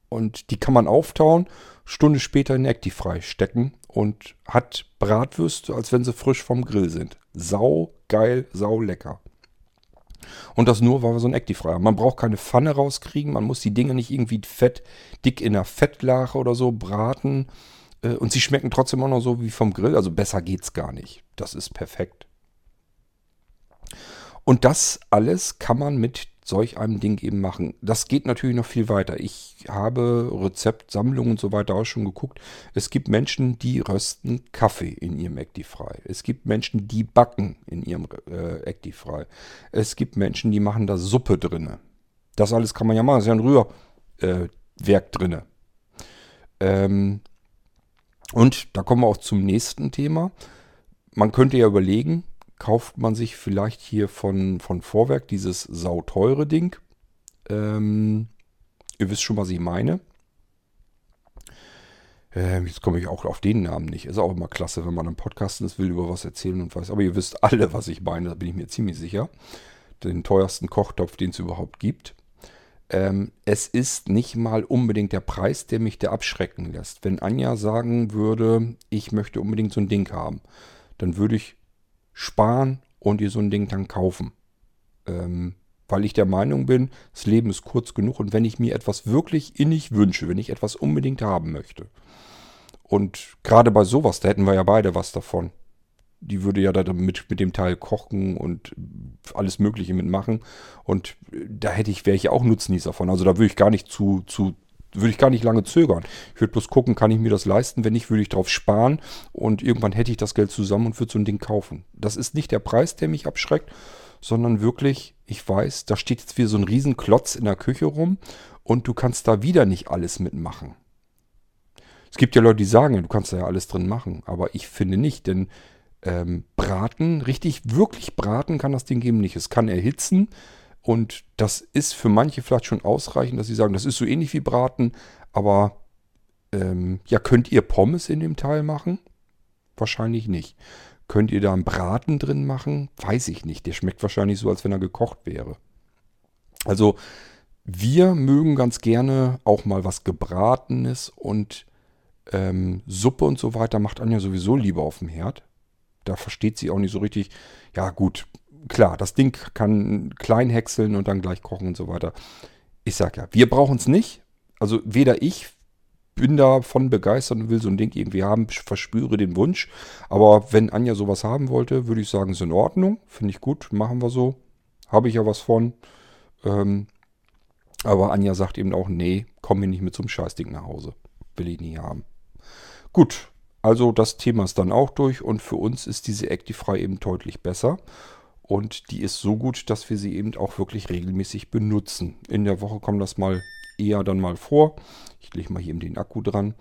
A: und die kann man auftauen, Stunde später in Actifry stecken und hat Bratwürste, als wenn sie frisch vom Grill sind. Sau geil, sau lecker. Und das nur, weil wir so ein Actifry haben. Man braucht keine Pfanne rauskriegen, man muss die Dinge nicht irgendwie fett, dick in der Fettlache oder so braten. Äh, und sie schmecken trotzdem auch noch so wie vom Grill. Also besser geht's gar nicht. Das ist perfekt. Und das alles kann man mit solch einem Ding eben machen. Das geht natürlich noch viel weiter. Ich habe Rezeptsammlungen und so weiter auch schon geguckt. Es gibt Menschen, die rösten Kaffee in ihrem Actifry. Es gibt Menschen, die backen in ihrem äh, Actifry. Es gibt Menschen, die machen da Suppe drinne. Das alles kann man ja machen. Das ist ja ein Rührwerk äh, drinne. Ähm, und da kommen wir auch zum nächsten Thema. Man könnte ja überlegen, kauft man sich vielleicht hier von, von Vorwerk dieses sauteure Ding. Ähm, ihr wisst schon, was ich meine. Ähm, jetzt komme ich auch auf den Namen nicht. Ist auch immer klasse, wenn man am Podcasten ist, will über was erzählen und weiß. Aber ihr wisst alle, was ich meine, da bin ich mir ziemlich sicher. Den teuersten Kochtopf, den es überhaupt gibt. Ähm, es ist nicht mal unbedingt der Preis, der mich da abschrecken lässt. Wenn Anja sagen würde, ich möchte unbedingt so ein Ding haben, dann würde ich sparen und ihr so ein Ding dann kaufen. Ähm, weil ich der Meinung bin, das Leben ist kurz genug und wenn ich mir etwas wirklich innig wünsche, wenn ich etwas unbedingt haben möchte. Und gerade bei sowas, da hätten wir ja beide was davon. Die würde ja damit mit dem Teil kochen und alles Mögliche mitmachen. Und da hätte ich, wäre ich auch Nutznießer von. Also da würde ich gar nicht zu, zu würde ich gar nicht lange zögern. Ich würde bloß gucken, kann ich mir das leisten? Wenn nicht, würde ich darauf sparen und irgendwann hätte ich das Geld zusammen und würde so ein Ding kaufen. Das ist nicht der Preis, der mich abschreckt, sondern wirklich, ich weiß, da steht jetzt wieder so ein Riesenklotz in der Küche rum und du kannst da wieder nicht alles mitmachen. Es gibt ja Leute, die sagen, du kannst da ja alles drin machen, aber ich finde nicht, denn ähm, braten, richtig, wirklich braten kann das Ding eben nicht. Es kann erhitzen, und das ist für manche vielleicht schon ausreichend, dass sie sagen, das ist so ähnlich wie Braten, aber ähm, ja, könnt ihr Pommes in dem Teil machen? Wahrscheinlich nicht. Könnt ihr da einen Braten drin machen? Weiß ich nicht. Der schmeckt wahrscheinlich so, als wenn er gekocht wäre. Also wir mögen ganz gerne auch mal was Gebratenes und ähm, Suppe und so weiter macht Anja sowieso lieber auf dem Herd. Da versteht sie auch nicht so richtig. Ja gut, klar, das Ding kann klein häckseln und dann gleich kochen und so weiter. Ich sag ja, wir brauchen es nicht. Also weder ich bin davon begeistert und will so ein Ding irgendwie haben, verspüre den Wunsch. Aber wenn Anja sowas haben wollte, würde ich sagen, ist in Ordnung. Finde ich gut, machen wir so. habe ich ja was von. Ähm, aber Anja sagt eben auch, nee, komm mir nicht mit so einem Scheißding nach Hause. Will ich nie haben. Gut, also das Thema ist dann auch durch und für uns ist diese Actify eben deutlich besser. Und die ist so gut, dass wir sie eben auch wirklich regelmäßig benutzen. In der Woche kommt das mal eher dann mal vor. Ich lege mal hier eben den Akku dran.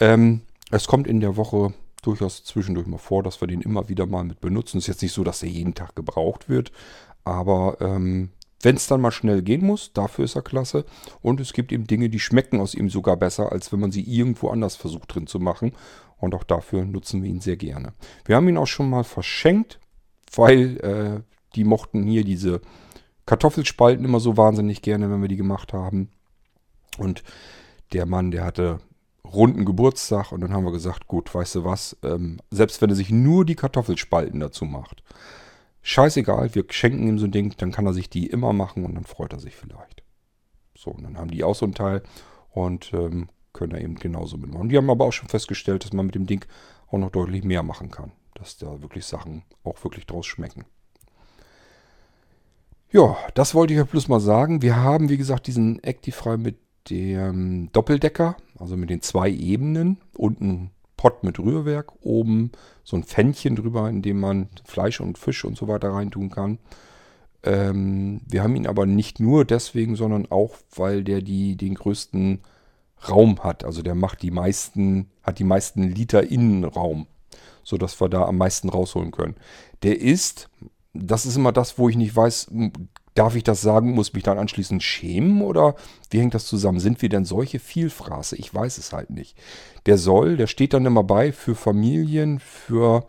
A: Ähm, es kommt in der Woche durchaus zwischendurch mal vor, dass wir den immer wieder mal mit benutzen. Ist jetzt nicht so, dass er jeden Tag gebraucht wird. Aber ähm, wenn es dann mal schnell gehen muss, dafür ist er klasse. Und es gibt eben Dinge, die schmecken aus ihm sogar besser, als wenn man sie irgendwo anders versucht drin zu machen. Und auch dafür nutzen wir ihn sehr gerne. Wir haben ihn auch schon mal verschenkt, weil äh, die mochten hier diese Kartoffelspalten immer so wahnsinnig gerne, wenn wir die gemacht haben. Und der Mann, der hatte runden Geburtstag und dann haben wir gesagt, gut, weißt du was, ähm, selbst wenn er sich nur die Kartoffelspalten dazu macht, scheißegal, wir schenken ihm so ein Ding, dann kann er sich die immer machen und dann freut er sich vielleicht. So, und dann haben die auch so ein Teil und ähm, können da eben genauso mitmachen. Die haben aber auch schon festgestellt, dass man mit dem Ding auch noch deutlich mehr machen kann. Dass da wirklich Sachen auch wirklich draus schmecken. Ja, das wollte ich ja bloß mal sagen. Wir haben, wie gesagt, diesen Actifry mit dem Doppeldecker, also mit den zwei Ebenen. Unten Pott mit Rührwerk, oben so ein Pfännchen drüber, in dem man Fleisch und Fisch und so weiter reintun kann. Ähm, wir haben ihn aber nicht nur deswegen, sondern auch, weil der die, den größten Raum hat. Also der macht die meisten, hat die meisten Liter Innenraum, sodass wir da am meisten rausholen können. Der ist, das ist immer das, wo ich nicht weiß, darf ich das sagen, muss mich dann anschließend schämen oder wie hängt das zusammen? Sind wir denn solche Vielfraße? Ich weiß es halt nicht. Der soll, der steht dann immer bei für Familien, für,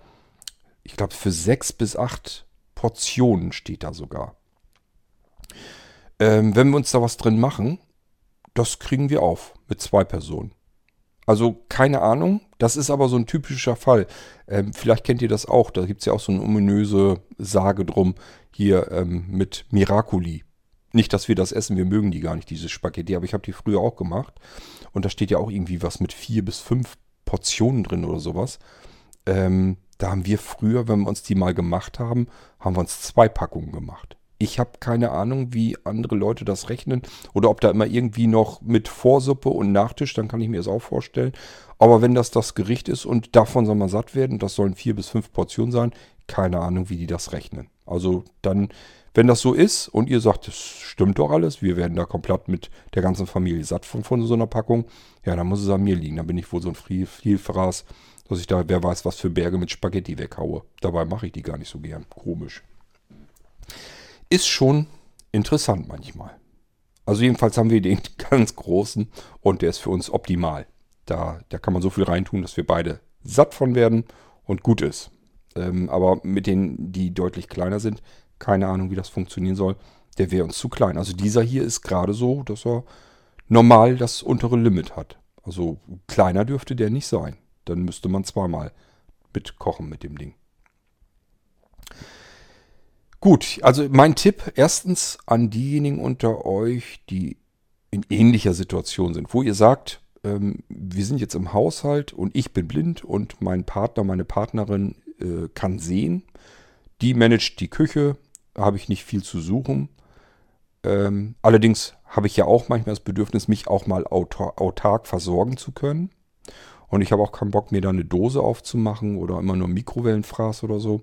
A: ich glaube, für sechs bis acht Portionen steht da sogar. Ähm, wenn wir uns da was drin machen, das kriegen wir auf mit zwei Personen. Also keine Ahnung, das ist aber so ein typischer Fall. Ähm, vielleicht kennt ihr das auch, da gibt es ja auch so eine ominöse Sage drum hier ähm, mit Miraculi. Nicht, dass wir das essen, wir mögen die gar nicht, diese Spaghetti, aber ich habe die früher auch gemacht. Und da steht ja auch irgendwie was mit vier bis fünf Portionen drin oder sowas. Ähm, da haben wir früher, wenn wir uns die mal gemacht haben, haben wir uns zwei Packungen gemacht. Ich habe keine Ahnung, wie andere Leute das rechnen oder ob da immer irgendwie noch mit Vorsuppe und Nachtisch, dann kann ich mir das auch vorstellen. Aber wenn das das Gericht ist und davon soll man satt werden, das sollen vier bis fünf Portionen sein, keine Ahnung, wie die das rechnen. Also dann, wenn das so ist und ihr sagt, das stimmt doch alles, wir werden da komplett mit der ganzen Familie satt von, von so einer Packung, ja, dann muss es an mir liegen. Dann bin ich wohl so ein Vielfraß, dass ich da, wer weiß, was für Berge mit Spaghetti weghaue. Dabei mache ich die gar nicht so gern. Komisch ist schon interessant manchmal. Also jedenfalls haben wir den ganz großen und der ist für uns optimal. Da, da kann man so viel reintun, dass wir beide satt von werden und gut ist. Ähm, aber mit denen, die deutlich kleiner sind, keine Ahnung, wie das funktionieren soll, der wäre uns zu klein. Also dieser hier ist gerade so, dass er normal das untere Limit hat. Also kleiner dürfte der nicht sein. Dann müsste man zweimal mitkochen mit dem Ding. Gut, also mein Tipp erstens an diejenigen unter euch, die in ähnlicher Situation sind, wo ihr sagt, ähm, wir sind jetzt im Haushalt und ich bin blind und mein Partner, meine Partnerin äh, kann sehen. Die managt die Küche, habe ich nicht viel zu suchen. Ähm, allerdings habe ich ja auch manchmal das Bedürfnis, mich auch mal autark versorgen zu können. Und ich habe auch keinen Bock, mir da eine Dose aufzumachen oder immer nur Mikrowellenfraß oder so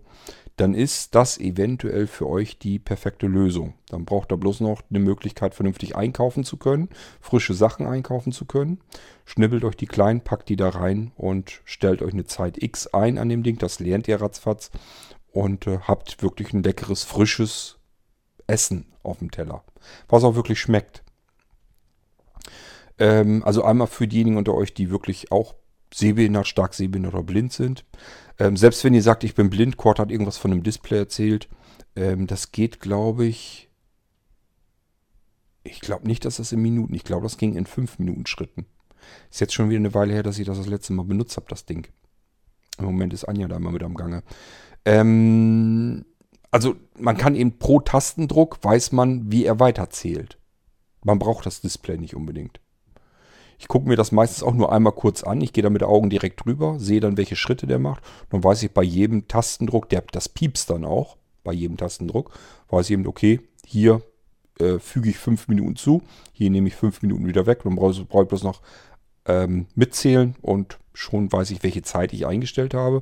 A: dann ist das eventuell für euch die perfekte Lösung. Dann braucht ihr bloß noch eine Möglichkeit, vernünftig einkaufen zu können, frische Sachen einkaufen zu können. Schnibbelt euch die kleinen, packt die da rein und stellt euch eine Zeit X ein an dem Ding. Das lernt ihr ratzfatz und äh, habt wirklich ein leckeres, frisches Essen auf dem Teller, was auch wirklich schmeckt. Ähm, also einmal für diejenigen unter euch, die wirklich auch sehbehindert, stark sehbehindert oder blind sind. Ähm, selbst wenn ihr sagt, ich bin blind, Cord hat irgendwas von einem Display erzählt. Ähm, das geht, glaube ich. Ich glaube nicht, dass das in Minuten. Ich glaube, das ging in 5 Minuten Schritten. Ist jetzt schon wieder eine Weile her, dass ich das das letzte Mal benutzt habe, das Ding. Im Moment ist Anja da immer mit am Gange. Ähm, also man kann eben pro Tastendruck weiß man, wie er weiterzählt. Man braucht das Display nicht unbedingt. Ich gucke mir das meistens auch nur einmal kurz an. Ich gehe da mit den Augen direkt drüber, sehe dann, welche Schritte der macht. Dann weiß ich bei jedem Tastendruck, der, das piepst dann auch, bei jedem Tastendruck, weiß ich eben, okay, hier äh, füge ich fünf Minuten zu, hier nehme ich fünf Minuten wieder weg. Dann brauche ich bloß noch ähm, mitzählen und schon weiß ich, welche Zeit ich eingestellt habe.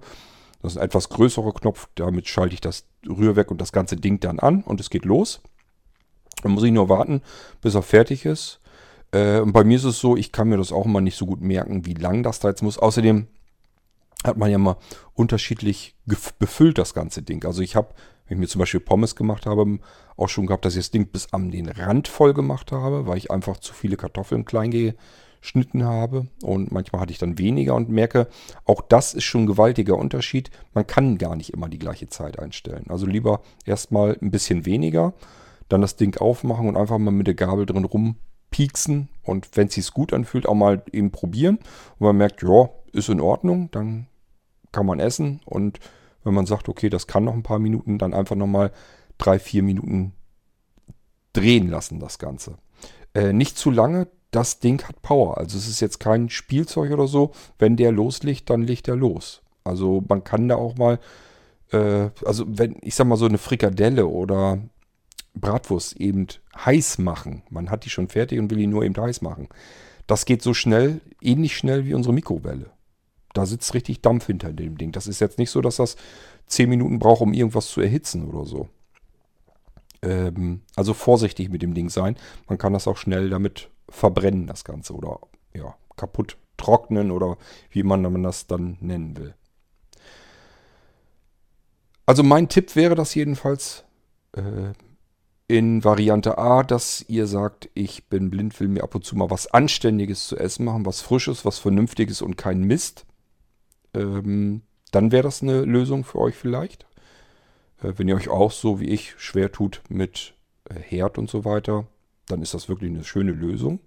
A: Das ist ein etwas größerer Knopf, damit schalte ich das Rührwerk und das ganze Ding dann an und es geht los. Dann muss ich nur warten, bis er fertig ist. Äh, und bei mir ist es so, ich kann mir das auch immer nicht so gut merken, wie lang das da jetzt muss. Außerdem hat man ja mal unterschiedlich befüllt, das ganze Ding. Also ich habe, wenn ich mir zum Beispiel Pommes gemacht habe, auch schon gehabt, dass ich das Ding bis an den Rand voll gemacht habe, weil ich einfach zu viele Kartoffeln klein geschnitten habe. Und manchmal hatte ich dann weniger und merke, auch das ist schon ein gewaltiger Unterschied. Man kann gar nicht immer die gleiche Zeit einstellen. Also lieber erstmal ein bisschen weniger, dann das Ding aufmachen und einfach mal mit der Gabel drin rumpieksen. Und wenn es sich gut anfühlt, auch mal eben probieren. Und man merkt, ja, ist in Ordnung, dann kann man essen. Und wenn man sagt, okay, das kann noch ein paar Minuten, dann einfach nochmal drei, vier Minuten drehen lassen, das Ganze. Äh, nicht zu lange, das Ding hat Power. Also es ist jetzt kein Spielzeug oder so. Wenn der loslegt, dann legt er los. Also man kann da auch mal, äh, also wenn, ich sag mal so eine Frikadelle oder Bratwurst eben heiß machen. Man hat die schon fertig und will die nur eben heiß machen. Das geht so schnell, ähnlich schnell wie unsere Mikrowelle da sitzt richtig Dampf hinter dem Ding. Das ist jetzt nicht so, dass das 10 Minuten braucht, um irgendwas zu erhitzen oder so. Ähm, also vorsichtig mit dem Ding sein. Man kann das auch schnell damit verbrennen, das Ganze. Oder ja, kaputt trocknen oder wie man das dann nennen will. Also mein Tipp wäre das jedenfalls äh, in Variante A, dass ihr sagt, ich bin blind, will mir ab und zu mal was Anständiges zu essen machen, was Frisches, was Vernünftiges und kein Mist ähm, dann wäre das eine Lösung für euch vielleicht. Äh, wenn ihr euch auch so wie ich schwer tut mit äh, Herd und so weiter, dann ist das wirklich eine schöne Lösung.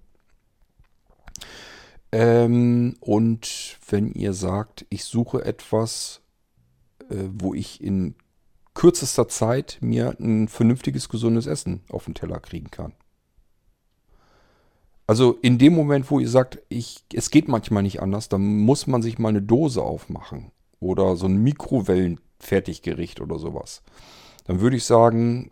A: Ähm, und wenn ihr sagt, ich suche etwas, äh, wo ich in kürzester Zeit mir ein vernünftiges, gesundes Essen auf den Teller kriegen kann. Also in dem Moment, wo ihr sagt, ich, es geht manchmal nicht anders, dann muss man sich mal eine Dose aufmachen oder so ein Mikrowellenfertiggericht oder sowas. Dann würde ich sagen,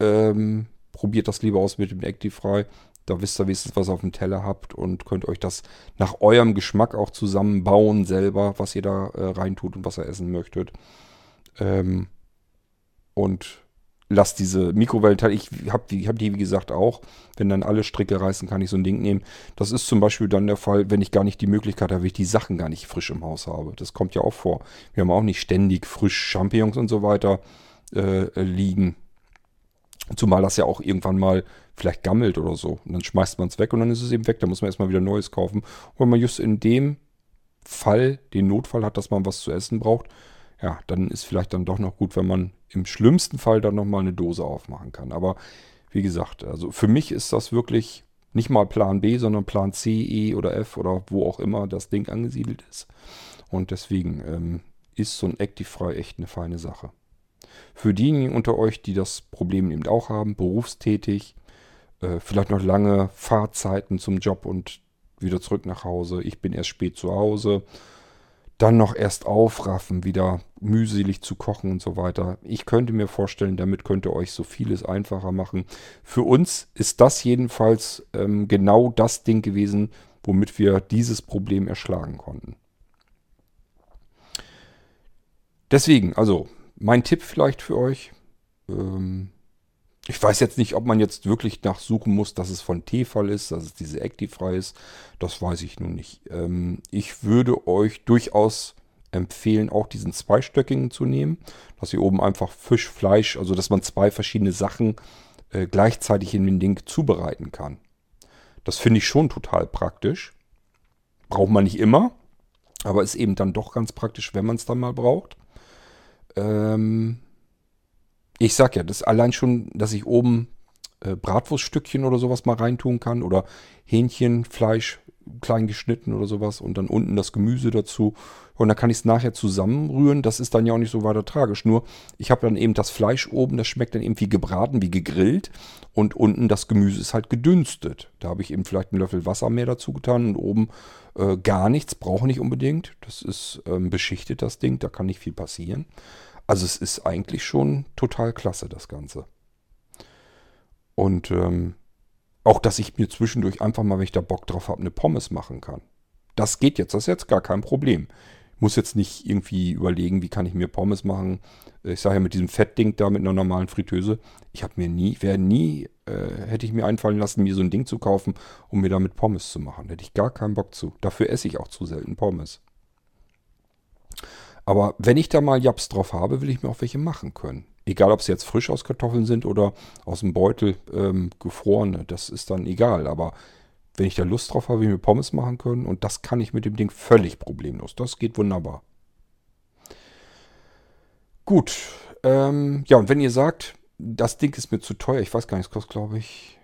A: ähm, probiert das lieber aus mit dem Actifry. Da wisst ihr wenigstens, was ihr auf dem Teller habt und könnt euch das nach eurem Geschmack auch zusammenbauen selber, was ihr da äh, reintut und was ihr essen möchtet. Ähm, und lass diese Mikrowellenteile, ich habe die, hab die wie gesagt auch, wenn dann alle Stricke reißen, kann ich so ein Ding nehmen. Das ist zum Beispiel dann der Fall, wenn ich gar nicht die Möglichkeit habe, wenn ich die Sachen gar nicht frisch im Haus habe. Das kommt ja auch vor. Wir haben auch nicht ständig frisch Champignons und so weiter äh, liegen. Zumal das ja auch irgendwann mal vielleicht gammelt oder so. Und dann schmeißt man es weg und dann ist es eben weg. Da muss man erstmal wieder Neues kaufen. Und wenn man just in dem Fall den Notfall hat, dass man was zu essen braucht, ja, dann ist vielleicht dann doch noch gut, wenn man im schlimmsten Fall dann nochmal eine Dose aufmachen kann. Aber wie gesagt, also für mich ist das wirklich nicht mal Plan B, sondern Plan C, E oder F oder wo auch immer das Ding angesiedelt ist. Und deswegen ähm, ist so ein Actifry echt eine feine Sache. Für diejenigen unter euch, die das Problem eben auch haben, berufstätig, äh, vielleicht noch lange Fahrzeiten zum Job und wieder zurück nach Hause. Ich bin erst spät zu Hause dann noch erst aufraffen, wieder mühselig zu kochen und so weiter. Ich könnte mir vorstellen, damit könnt ihr euch so vieles einfacher machen. Für uns ist das jedenfalls ähm, genau das Ding gewesen, womit wir dieses Problem erschlagen konnten. Deswegen, also mein Tipp vielleicht für euch, ähm, ich weiß jetzt nicht, ob man jetzt wirklich nachsuchen muss, dass es von Tefal ist, dass es diese Actifrei ist. Das weiß ich nun nicht. Ähm, ich würde euch durchaus empfehlen, auch diesen zweistöckigen zu nehmen. Dass ihr oben einfach Fisch, Fleisch, also dass man zwei verschiedene Sachen äh, gleichzeitig in den Ding zubereiten kann. Das finde ich schon total praktisch. Braucht man nicht immer, aber ist eben dann doch ganz praktisch, wenn man es dann mal braucht. Ähm, ich sag ja, das allein schon, dass ich oben äh, Bratwurststückchen oder sowas mal reintun kann oder Hähnchenfleisch klein geschnitten oder sowas und dann unten das Gemüse dazu. Und dann kann ich es nachher zusammenrühren. Das ist dann ja auch nicht so weiter tragisch. Nur ich habe dann eben das Fleisch oben, das schmeckt dann eben wie gebraten, wie gegrillt. Und unten das Gemüse ist halt gedünstet. Da habe ich eben vielleicht einen Löffel Wasser mehr dazu getan und oben äh, gar nichts, brauche nicht unbedingt. Das ist ähm, beschichtet, das Ding, da kann nicht viel passieren. Also es ist eigentlich schon total klasse, das Ganze. Und ähm, auch, dass ich mir zwischendurch einfach mal, wenn ich da Bock drauf habe, eine Pommes machen kann. Das geht jetzt, das ist jetzt gar kein Problem. Ich muss jetzt nicht irgendwie überlegen, wie kann ich mir Pommes machen. Ich sage ja mit diesem Fettding da mit einer normalen Fritteuse. Ich habe mir nie, wäre nie, äh, hätte ich mir einfallen lassen, mir so ein Ding zu kaufen, um mir damit Pommes zu machen. Hätte ich gar keinen Bock zu. Dafür esse ich auch zu selten Pommes. Aber wenn ich da mal Japs drauf habe, will ich mir auch welche machen können. Egal, ob sie jetzt frisch aus Kartoffeln sind oder aus dem Beutel ähm, gefrorene. Das ist dann egal. Aber wenn ich da Lust drauf habe, will ich mir Pommes machen können. Und das kann ich mit dem Ding völlig problemlos. Das geht wunderbar. Gut. Ähm, ja, und wenn ihr sagt, das Ding ist mir zu teuer, ich weiß gar nicht, es kostet, glaube ich,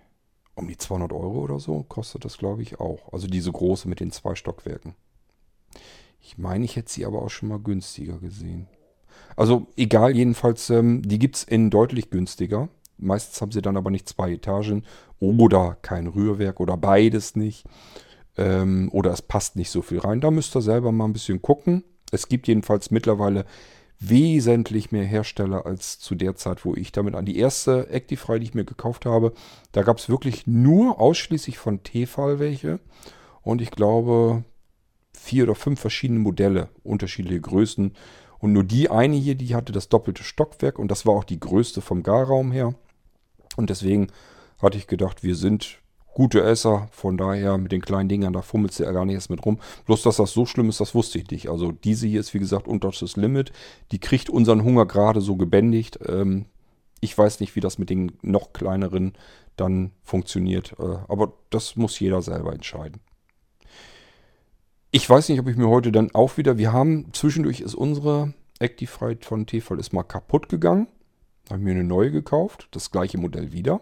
A: um die 200 Euro oder so, kostet das, glaube ich, auch. Also diese große mit den zwei Stockwerken. Ich meine, ich hätte sie aber auch schon mal günstiger gesehen. Also egal, jedenfalls, ähm, die gibt es in deutlich günstiger. Meistens haben sie dann aber nicht zwei Etagen oder kein Rührwerk oder beides nicht. Ähm, oder es passt nicht so viel rein. Da müsst ihr selber mal ein bisschen gucken. Es gibt jedenfalls mittlerweile wesentlich mehr Hersteller als zu der Zeit, wo ich damit an. Die erste Actifry, die ich mir gekauft habe, da gab es wirklich nur ausschließlich von Tefal welche. Und ich glaube, vier oder fünf verschiedene Modelle, unterschiedliche Größen. Und nur die eine hier, die hatte das doppelte Stockwerk und das war auch die größte vom Garraum her. Und deswegen hatte ich gedacht, wir sind gute Esser. Von daher mit den kleinen Dingern, da fummelst du ja gar nicht erst mit rum. Bloß, dass das so schlimm ist, das wusste ich nicht. Also diese hier ist, wie gesagt, unter das Limit. Die kriegt unseren Hunger gerade so gebändigt. Ähm, ich weiß nicht, wie das mit den noch kleineren dann funktioniert. Äh, aber das muss jeder selber entscheiden. Ich weiß nicht, ob ich mir heute dann auch wieder. Wir haben zwischendurch ist unsere Actifrite von Tefal ist mal kaputt gegangen. Habe mir eine neue gekauft. Das gleiche Modell wieder.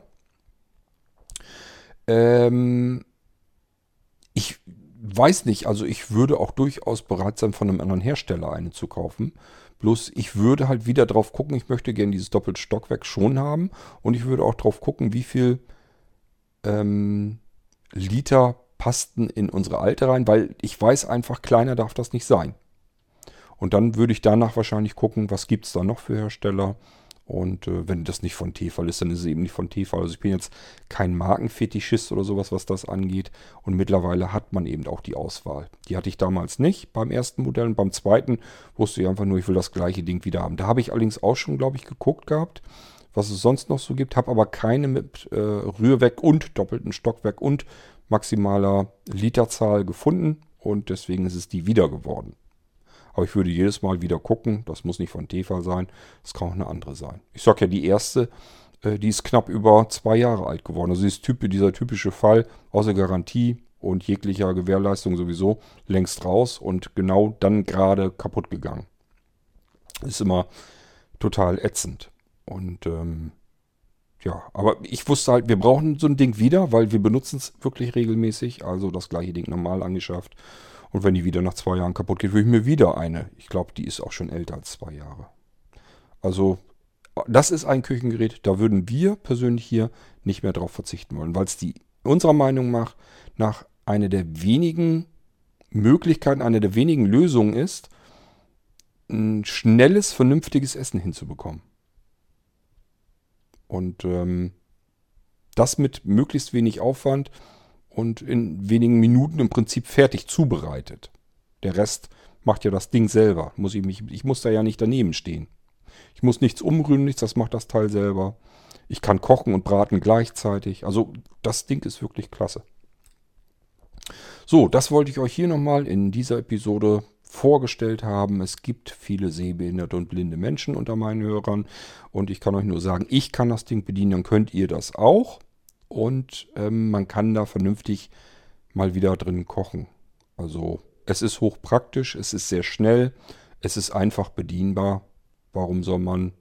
A: Ähm, ich weiß nicht, also ich würde auch durchaus bereit sein, von einem anderen Hersteller eine zu kaufen. Bloß ich würde halt wieder drauf gucken, ich möchte gerne dieses Doppelstockwerk schon haben. Und ich würde auch drauf gucken, wie viel ähm, Liter passten in unsere alte rein, weil ich weiß einfach, kleiner darf das nicht sein. Und dann würde ich danach wahrscheinlich gucken, was gibt es da noch für Hersteller. Und äh, wenn das nicht von Tefal ist, dann ist es eben nicht von Tefal. Also ich bin jetzt kein Markenfetischist oder sowas, was das angeht. Und mittlerweile hat man eben auch die Auswahl. Die hatte ich damals nicht beim ersten Modell. Und beim zweiten wusste ich einfach nur, ich will das gleiche Ding wieder haben. Da habe ich allerdings auch schon, glaube ich, geguckt gehabt, was es sonst noch so gibt. Habe aber keine mit äh, Rührwerk und doppelten Stockwerk und maximaler Literzahl gefunden und deswegen ist es die wieder geworden. Aber ich würde jedes Mal wieder gucken, das muss nicht von Tefal sein, das kann auch eine andere sein. Ich sage ja, die erste, äh, die ist knapp über zwei Jahre alt geworden. Also typ, dieser typische Fall, außer Garantie und jeglicher Gewährleistung sowieso, längst raus und genau dann gerade kaputt gegangen. Ist immer total ätzend. Und ähm, ja, aber ich wusste halt, wir brauchen so ein Ding wieder, weil wir benutzen es wirklich regelmäßig. Also das gleiche Ding normal angeschafft. Und wenn die wieder nach zwei Jahren kaputt geht, würde ich mir wieder eine. Ich glaube, die ist auch schon älter als zwei Jahre. Also das ist ein Küchengerät, da würden wir persönlich hier nicht mehr drauf verzichten wollen, weil es die unserer Meinung nach, nach eine der wenigen Möglichkeiten, eine der wenigen Lösungen ist, ein schnelles, vernünftiges Essen hinzubekommen. Und ähm, das mit möglichst wenig Aufwand und in wenigen Minuten im Prinzip fertig zubereitet. Der Rest macht ja das Ding selber. Muss ich, mich, ich muss da ja nicht daneben stehen. Ich muss nichts umrühren, nichts, das macht das Teil selber. Ich kann kochen und braten gleichzeitig. Also das Ding ist wirklich klasse. So, das wollte ich euch hier nochmal in dieser Episode vorgestellt haben. Es gibt viele sehbehinderte und blinde Menschen unter meinen Hörern und ich kann euch nur sagen, ich kann das Ding bedienen, dann könnt ihr das auch und ähm, man kann da vernünftig mal wieder drin kochen. Also es ist hochpraktisch, es ist sehr schnell, es ist einfach bedienbar. Warum soll man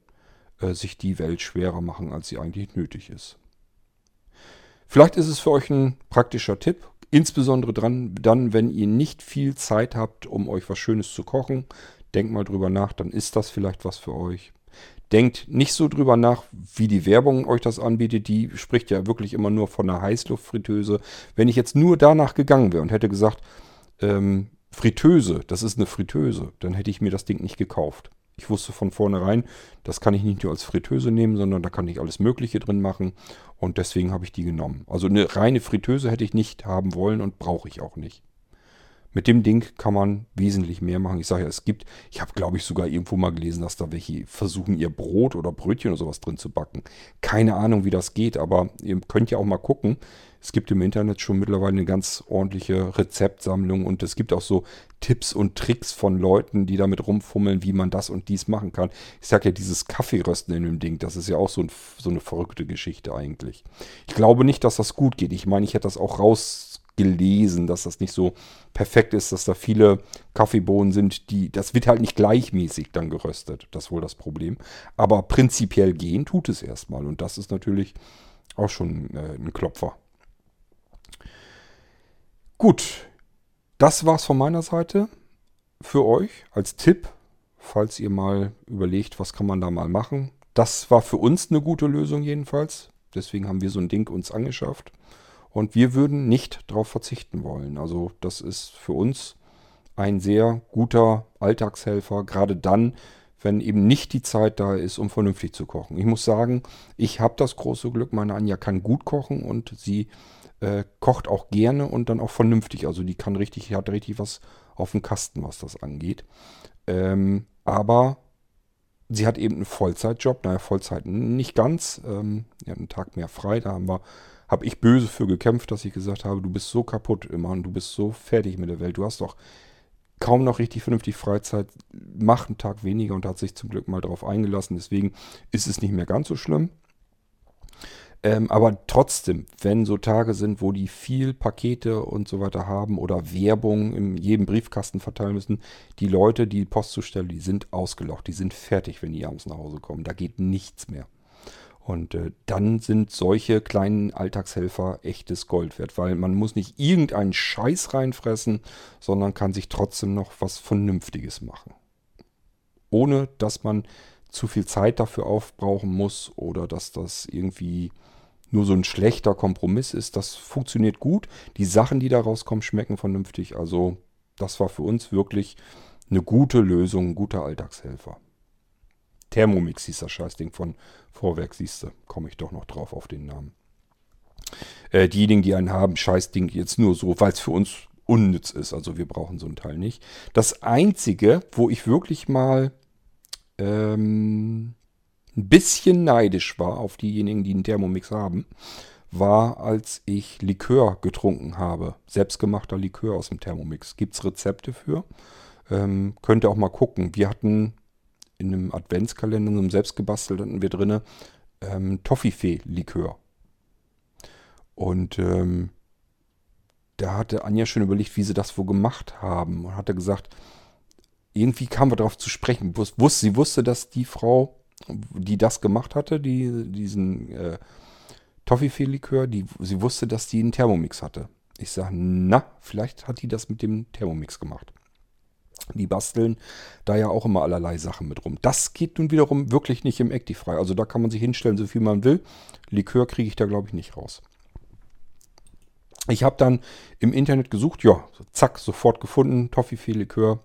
A: äh, sich die Welt schwerer machen, als sie eigentlich nötig ist? Vielleicht ist es für euch ein praktischer Tipp. Insbesondere dran, dann, wenn ihr nicht viel Zeit habt, um euch was Schönes zu kochen. Denkt mal drüber nach, dann ist das vielleicht was für euch. Denkt nicht so drüber nach, wie die Werbung euch das anbietet. Die spricht ja wirklich immer nur von einer Heißluftfritteuse. Wenn ich jetzt nur danach gegangen wäre und hätte gesagt, ähm, Fritteuse, das ist eine Fritteuse, dann hätte ich mir das Ding nicht gekauft. Ich wusste von vornherein, das kann ich nicht nur als Fritteuse nehmen, sondern da kann ich alles Mögliche drin machen. Und deswegen habe ich die genommen. Also eine reine Fritteuse hätte ich nicht haben wollen und brauche ich auch nicht. Mit dem Ding kann man wesentlich mehr machen. Ich sage ja, es gibt, ich habe glaube ich sogar irgendwo mal gelesen, dass da welche versuchen, ihr Brot oder Brötchen oder sowas drin zu backen. Keine Ahnung, wie das geht, aber ihr könnt ja auch mal gucken. Es gibt im Internet schon mittlerweile eine ganz ordentliche Rezeptsammlung und es gibt auch so Tipps und Tricks von Leuten, die damit rumfummeln, wie man das und dies machen kann. Ich sage ja, dieses Kaffeerösten in dem Ding, das ist ja auch so, ein, so eine verrückte Geschichte eigentlich. Ich glaube nicht, dass das gut geht. Ich meine, ich hätte das auch rausgelesen, dass das nicht so perfekt ist, dass da viele Kaffeebohnen sind, die, das wird halt nicht gleichmäßig dann geröstet. Das ist wohl das Problem. Aber prinzipiell gehen tut es erstmal und das ist natürlich auch schon äh, ein Klopfer. Gut, das war's von meiner Seite für euch als Tipp, falls ihr mal überlegt, was kann man da mal machen. Das war für uns eine gute Lösung jedenfalls. Deswegen haben wir so ein Ding uns angeschafft. Und wir würden nicht darauf verzichten wollen. Also das ist für uns ein sehr guter Alltagshelfer, gerade dann, wenn eben nicht die Zeit da ist, um vernünftig zu kochen. Ich muss sagen, ich habe das große Glück, meine Anja kann gut kochen und sie äh, kocht auch gerne und dann auch vernünftig. Also die kann richtig, hat richtig was auf dem Kasten, was das angeht. Ähm, aber sie hat eben einen Vollzeitjob, naja, Vollzeit nicht ganz. Ähm, ja, einen Tag mehr frei. Da haben wir, habe ich böse für gekämpft, dass ich gesagt habe, du bist so kaputt immer und du bist so fertig mit der Welt. Du hast doch kaum noch richtig vernünftig Freizeit, mach einen Tag weniger und hat sich zum Glück mal darauf eingelassen. Deswegen ist es nicht mehr ganz so schlimm. Ähm, aber trotzdem, wenn so Tage sind, wo die viel Pakete und so weiter haben oder Werbung in jedem Briefkasten verteilen müssen, die Leute, die Postzustelle, die sind ausgelocht, die sind fertig, wenn die abends nach Hause kommen. Da geht nichts mehr. Und äh, dann sind solche kleinen Alltagshelfer echtes Gold wert, weil man muss nicht irgendeinen Scheiß reinfressen, sondern kann sich trotzdem noch was Vernünftiges machen. Ohne dass man zu viel Zeit dafür aufbrauchen muss oder dass das irgendwie nur so ein schlechter Kompromiss ist. Das funktioniert gut. Die Sachen, die da rauskommen, schmecken vernünftig. Also das war für uns wirklich eine gute Lösung, ein guter Alltagshelfer. Thermomix hieß das Scheißding von Vorwerk, siehst du, komme ich doch noch drauf auf den Namen. Äh, diejenigen, die einen haben, Scheißding jetzt nur so, weil es für uns unnütz ist. Also wir brauchen so ein Teil nicht. Das Einzige, wo ich wirklich mal ähm, ein bisschen neidisch war auf diejenigen, die einen Thermomix haben, war, als ich Likör getrunken habe. Selbstgemachter Likör aus dem Thermomix. Gibt es Rezepte für? Ähm, könnt ihr auch mal gucken. Wir hatten in einem Adventskalender, in einem selbstgebastelten, hatten wir drin ähm, Toffifee-Likör. Und ähm, da hatte Anja schon überlegt, wie sie das wohl gemacht haben. Und hatte gesagt, irgendwie kamen wir darauf zu sprechen. Sie wusste, dass die Frau die das gemacht hatte, die, diesen äh, Toffifee-Likör, die, sie wusste, dass die einen Thermomix hatte. Ich sage, na, vielleicht hat die das mit dem Thermomix gemacht. Die basteln da ja auch immer allerlei Sachen mit rum. Das geht nun wiederum wirklich nicht im Actifrei. Also da kann man sich hinstellen, so viel man will. Likör kriege ich da, glaube ich, nicht raus. Ich habe dann im Internet gesucht, ja, zack, sofort gefunden, Toffifee-Likör.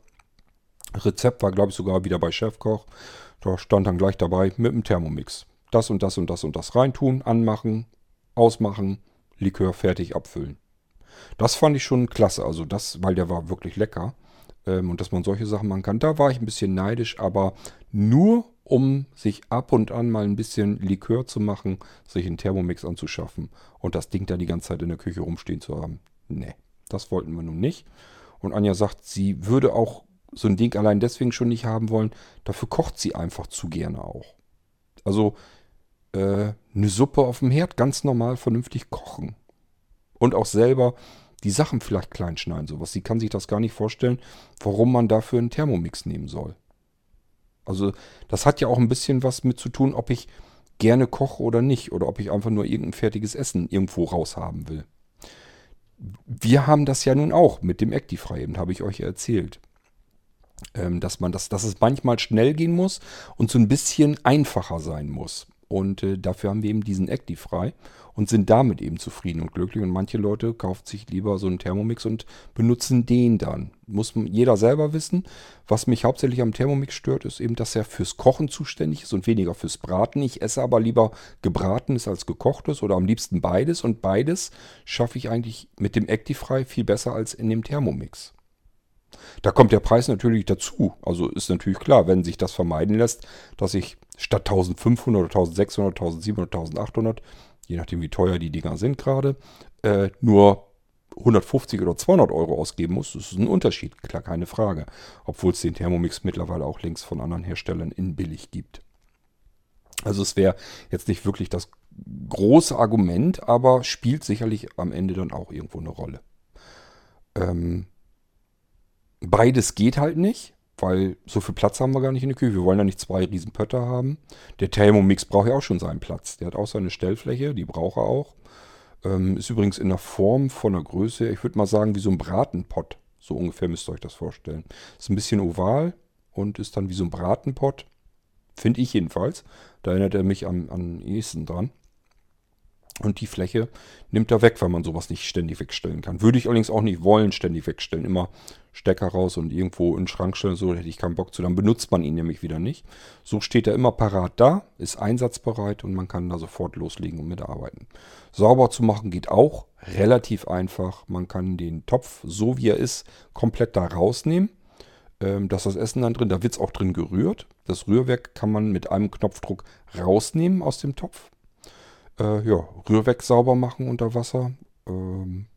A: Rezept war, glaube ich, sogar wieder bei Chefkoch. Da stand dann gleich dabei mit dem Thermomix. Das und das und das und das reintun, anmachen, ausmachen, Likör fertig abfüllen. Das fand ich schon klasse, also das, weil der war wirklich lecker. Ähm, und dass man solche Sachen machen kann, da war ich ein bisschen neidisch, aber nur um sich ab und an mal ein bisschen Likör zu machen, sich einen Thermomix anzuschaffen und das Ding da die ganze Zeit in der Küche rumstehen zu haben. Nee, das wollten wir nun nicht. Und Anja sagt, sie würde auch so ein Ding allein deswegen schon nicht haben wollen. Dafür kocht sie einfach zu gerne auch. Also äh, eine Suppe auf dem Herd ganz normal vernünftig kochen. Und auch selber die Sachen vielleicht klein schneiden, sowas. Sie kann sich das gar nicht vorstellen, warum man dafür einen Thermomix nehmen soll. Also das hat ja auch ein bisschen was mit zu tun, ob ich gerne koche oder nicht. Oder ob ich einfach nur irgendein fertiges Essen irgendwo raushaben will. Wir haben das ja nun auch mit dem Actifrei, eben habe ich euch erzählt ähm, dass man das, dass es manchmal schnell gehen muss und so ein bisschen einfacher sein muss. Und äh, dafür haben wir eben diesen Actifry und sind damit eben zufrieden und glücklich. Und manche Leute kaufen sich lieber so einen Thermomix und benutzen den dann. Muss jeder selber wissen. Was mich hauptsächlich am Thermomix stört, ist eben, dass er fürs Kochen zuständig ist und weniger fürs Braten. Ich esse aber lieber gebratenes als gekochtes oder am liebsten beides. Und beides schaffe ich eigentlich mit dem Actifry viel besser als in dem Thermomix. Da kommt der Preis natürlich dazu. Also ist natürlich klar, wenn sich das vermeiden lässt, dass ich statt 1500 oder 1600, 1700, 1800, je nachdem wie teuer die Dinger sind gerade, äh, nur 150 oder 200 Euro ausgeben muss, das ist ein Unterschied, klar, keine Frage. Obwohl es den Thermomix mittlerweile auch links von anderen Herstellern in billig gibt. Also es wäre jetzt nicht wirklich das große Argument, aber spielt sicherlich am Ende dann auch irgendwo eine Rolle. Ähm, Beides geht halt nicht, weil so viel Platz haben wir gar nicht in der Küche. Wir wollen ja nicht zwei riesen Pötter haben. Der Thermomix braucht ja auch schon seinen Platz. Der hat auch seine Stellfläche, die braucht er auch. Ähm, ist übrigens in der Form von der Größe, ich würde mal sagen, wie so ein Bratenpott. So ungefähr müsst ihr euch das vorstellen. Ist ein bisschen oval und ist dann wie so ein Bratenpott. Finde ich jedenfalls. Da erinnert er mich an, an ehesten dran. Und die Fläche nimmt er weg, weil man sowas nicht ständig wegstellen kann. Würde ich allerdings auch nicht wollen, ständig wegstellen. Immer Stecker raus und irgendwo in den Schrank stellen, so hätte ich keinen Bock zu. Dann benutzt man ihn nämlich wieder nicht. So steht er immer parat da, ist einsatzbereit und man kann da sofort loslegen und mitarbeiten. Sauber zu machen geht auch relativ einfach. Man kann den Topf, so wie er ist, komplett da rausnehmen. Ähm, ist das Essen dann drin, da wird es auch drin gerührt. Das Rührwerk kann man mit einem Knopfdruck rausnehmen aus dem Topf äh, ja, Rührwerk sauber machen unter Wasser. Ähm,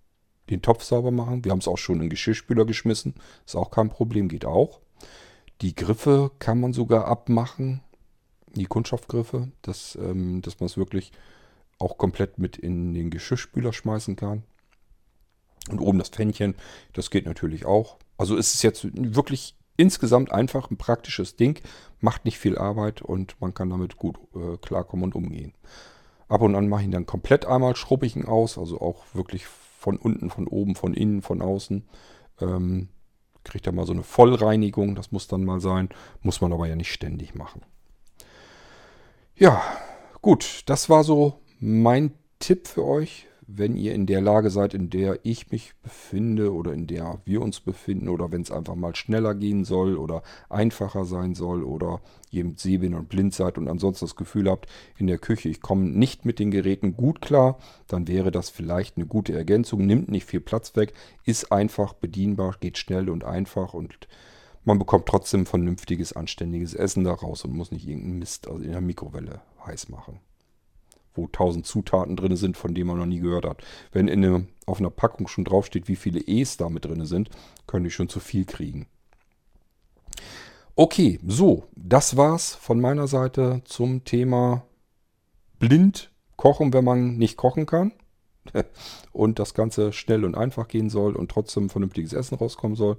A: den Topf sauber machen. Wir haben es auch schon in den Geschirrspüler geschmissen. Ist auch kein Problem, geht auch. Die Griffe kann man sogar abmachen. Die Kunststoffgriffe, dass, ähm, dass man es wirklich auch komplett mit in den Geschirrspüler schmeißen kann. Und oben das Pfännchen, das geht natürlich auch. Also ist es jetzt wirklich insgesamt einfach ein praktisches Ding, macht nicht viel Arbeit und man kann damit gut äh, klarkommen und umgehen. Ab und an mache ich ihn dann komplett einmal, schrubbe ich ihn aus, also auch wirklich von unten, von oben, von innen, von außen. Ähm, kriegt er mal so eine Vollreinigung, das muss dann mal sein, muss man aber ja nicht ständig machen. Ja, gut, das war so mein Tipp für euch wenn ihr in der Lage seid, in der ich mich befinde oder in der wir uns befinden oder wenn es einfach mal schneller gehen soll oder einfacher sein soll oder ihr mit sehbind und blind seid und ansonsten das Gefühl habt, in der Küche, ich komme nicht mit den Geräten gut klar, dann wäre das vielleicht eine gute Ergänzung, nimmt nicht viel Platz weg, ist einfach bedienbar, geht schnell und einfach und man bekommt trotzdem vernünftiges, anständiges Essen daraus und muss nicht irgendeinen Mist in der Mikrowelle heiß machen wo tausend Zutaten drin sind, von denen man noch nie gehört hat. Wenn in eine, auf einer Packung schon draufsteht, wie viele E's da mit drin sind, könnte ich schon zu viel kriegen. Okay, so, das war's von meiner Seite zum Thema blind kochen, wenn man nicht kochen kann. Und das Ganze schnell und einfach gehen soll und trotzdem vernünftiges Essen rauskommen soll.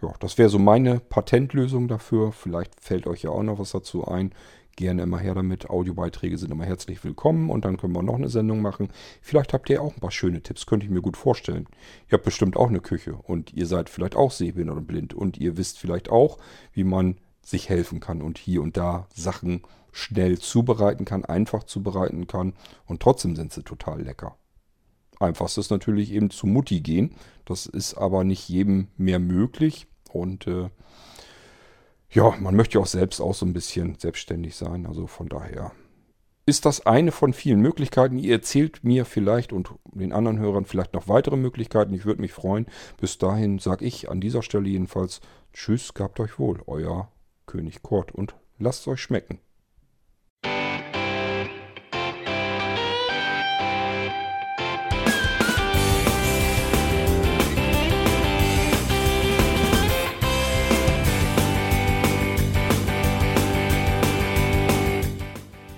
A: Ja, das wäre so meine Patentlösung dafür. Vielleicht fällt euch ja auch noch was dazu ein gerne immer her damit. Audiobeiträge sind immer herzlich willkommen und dann können wir noch eine Sendung machen. Vielleicht habt ihr auch ein paar schöne Tipps, könnte ich mir gut vorstellen. Ihr habt bestimmt auch eine Küche und ihr seid vielleicht auch sehbehindert und blind und ihr wisst vielleicht auch, wie man sich helfen kann und hier und da Sachen schnell zubereiten kann, einfach zubereiten kann und trotzdem sind sie total lecker. Einfachst ist natürlich eben zu Mutti gehen. Das ist aber nicht jedem mehr möglich und äh, ja, man möchte ja auch selbst auch so ein bisschen selbstständig sein. Also von daher ist das eine von vielen Möglichkeiten. Ihr erzählt mir vielleicht und den anderen Hörern vielleicht noch weitere Möglichkeiten. Ich würde mich freuen. Bis dahin sage ich an dieser Stelle jedenfalls Tschüss, gehabt euch wohl. Euer König Kurt und lasst es euch schmecken.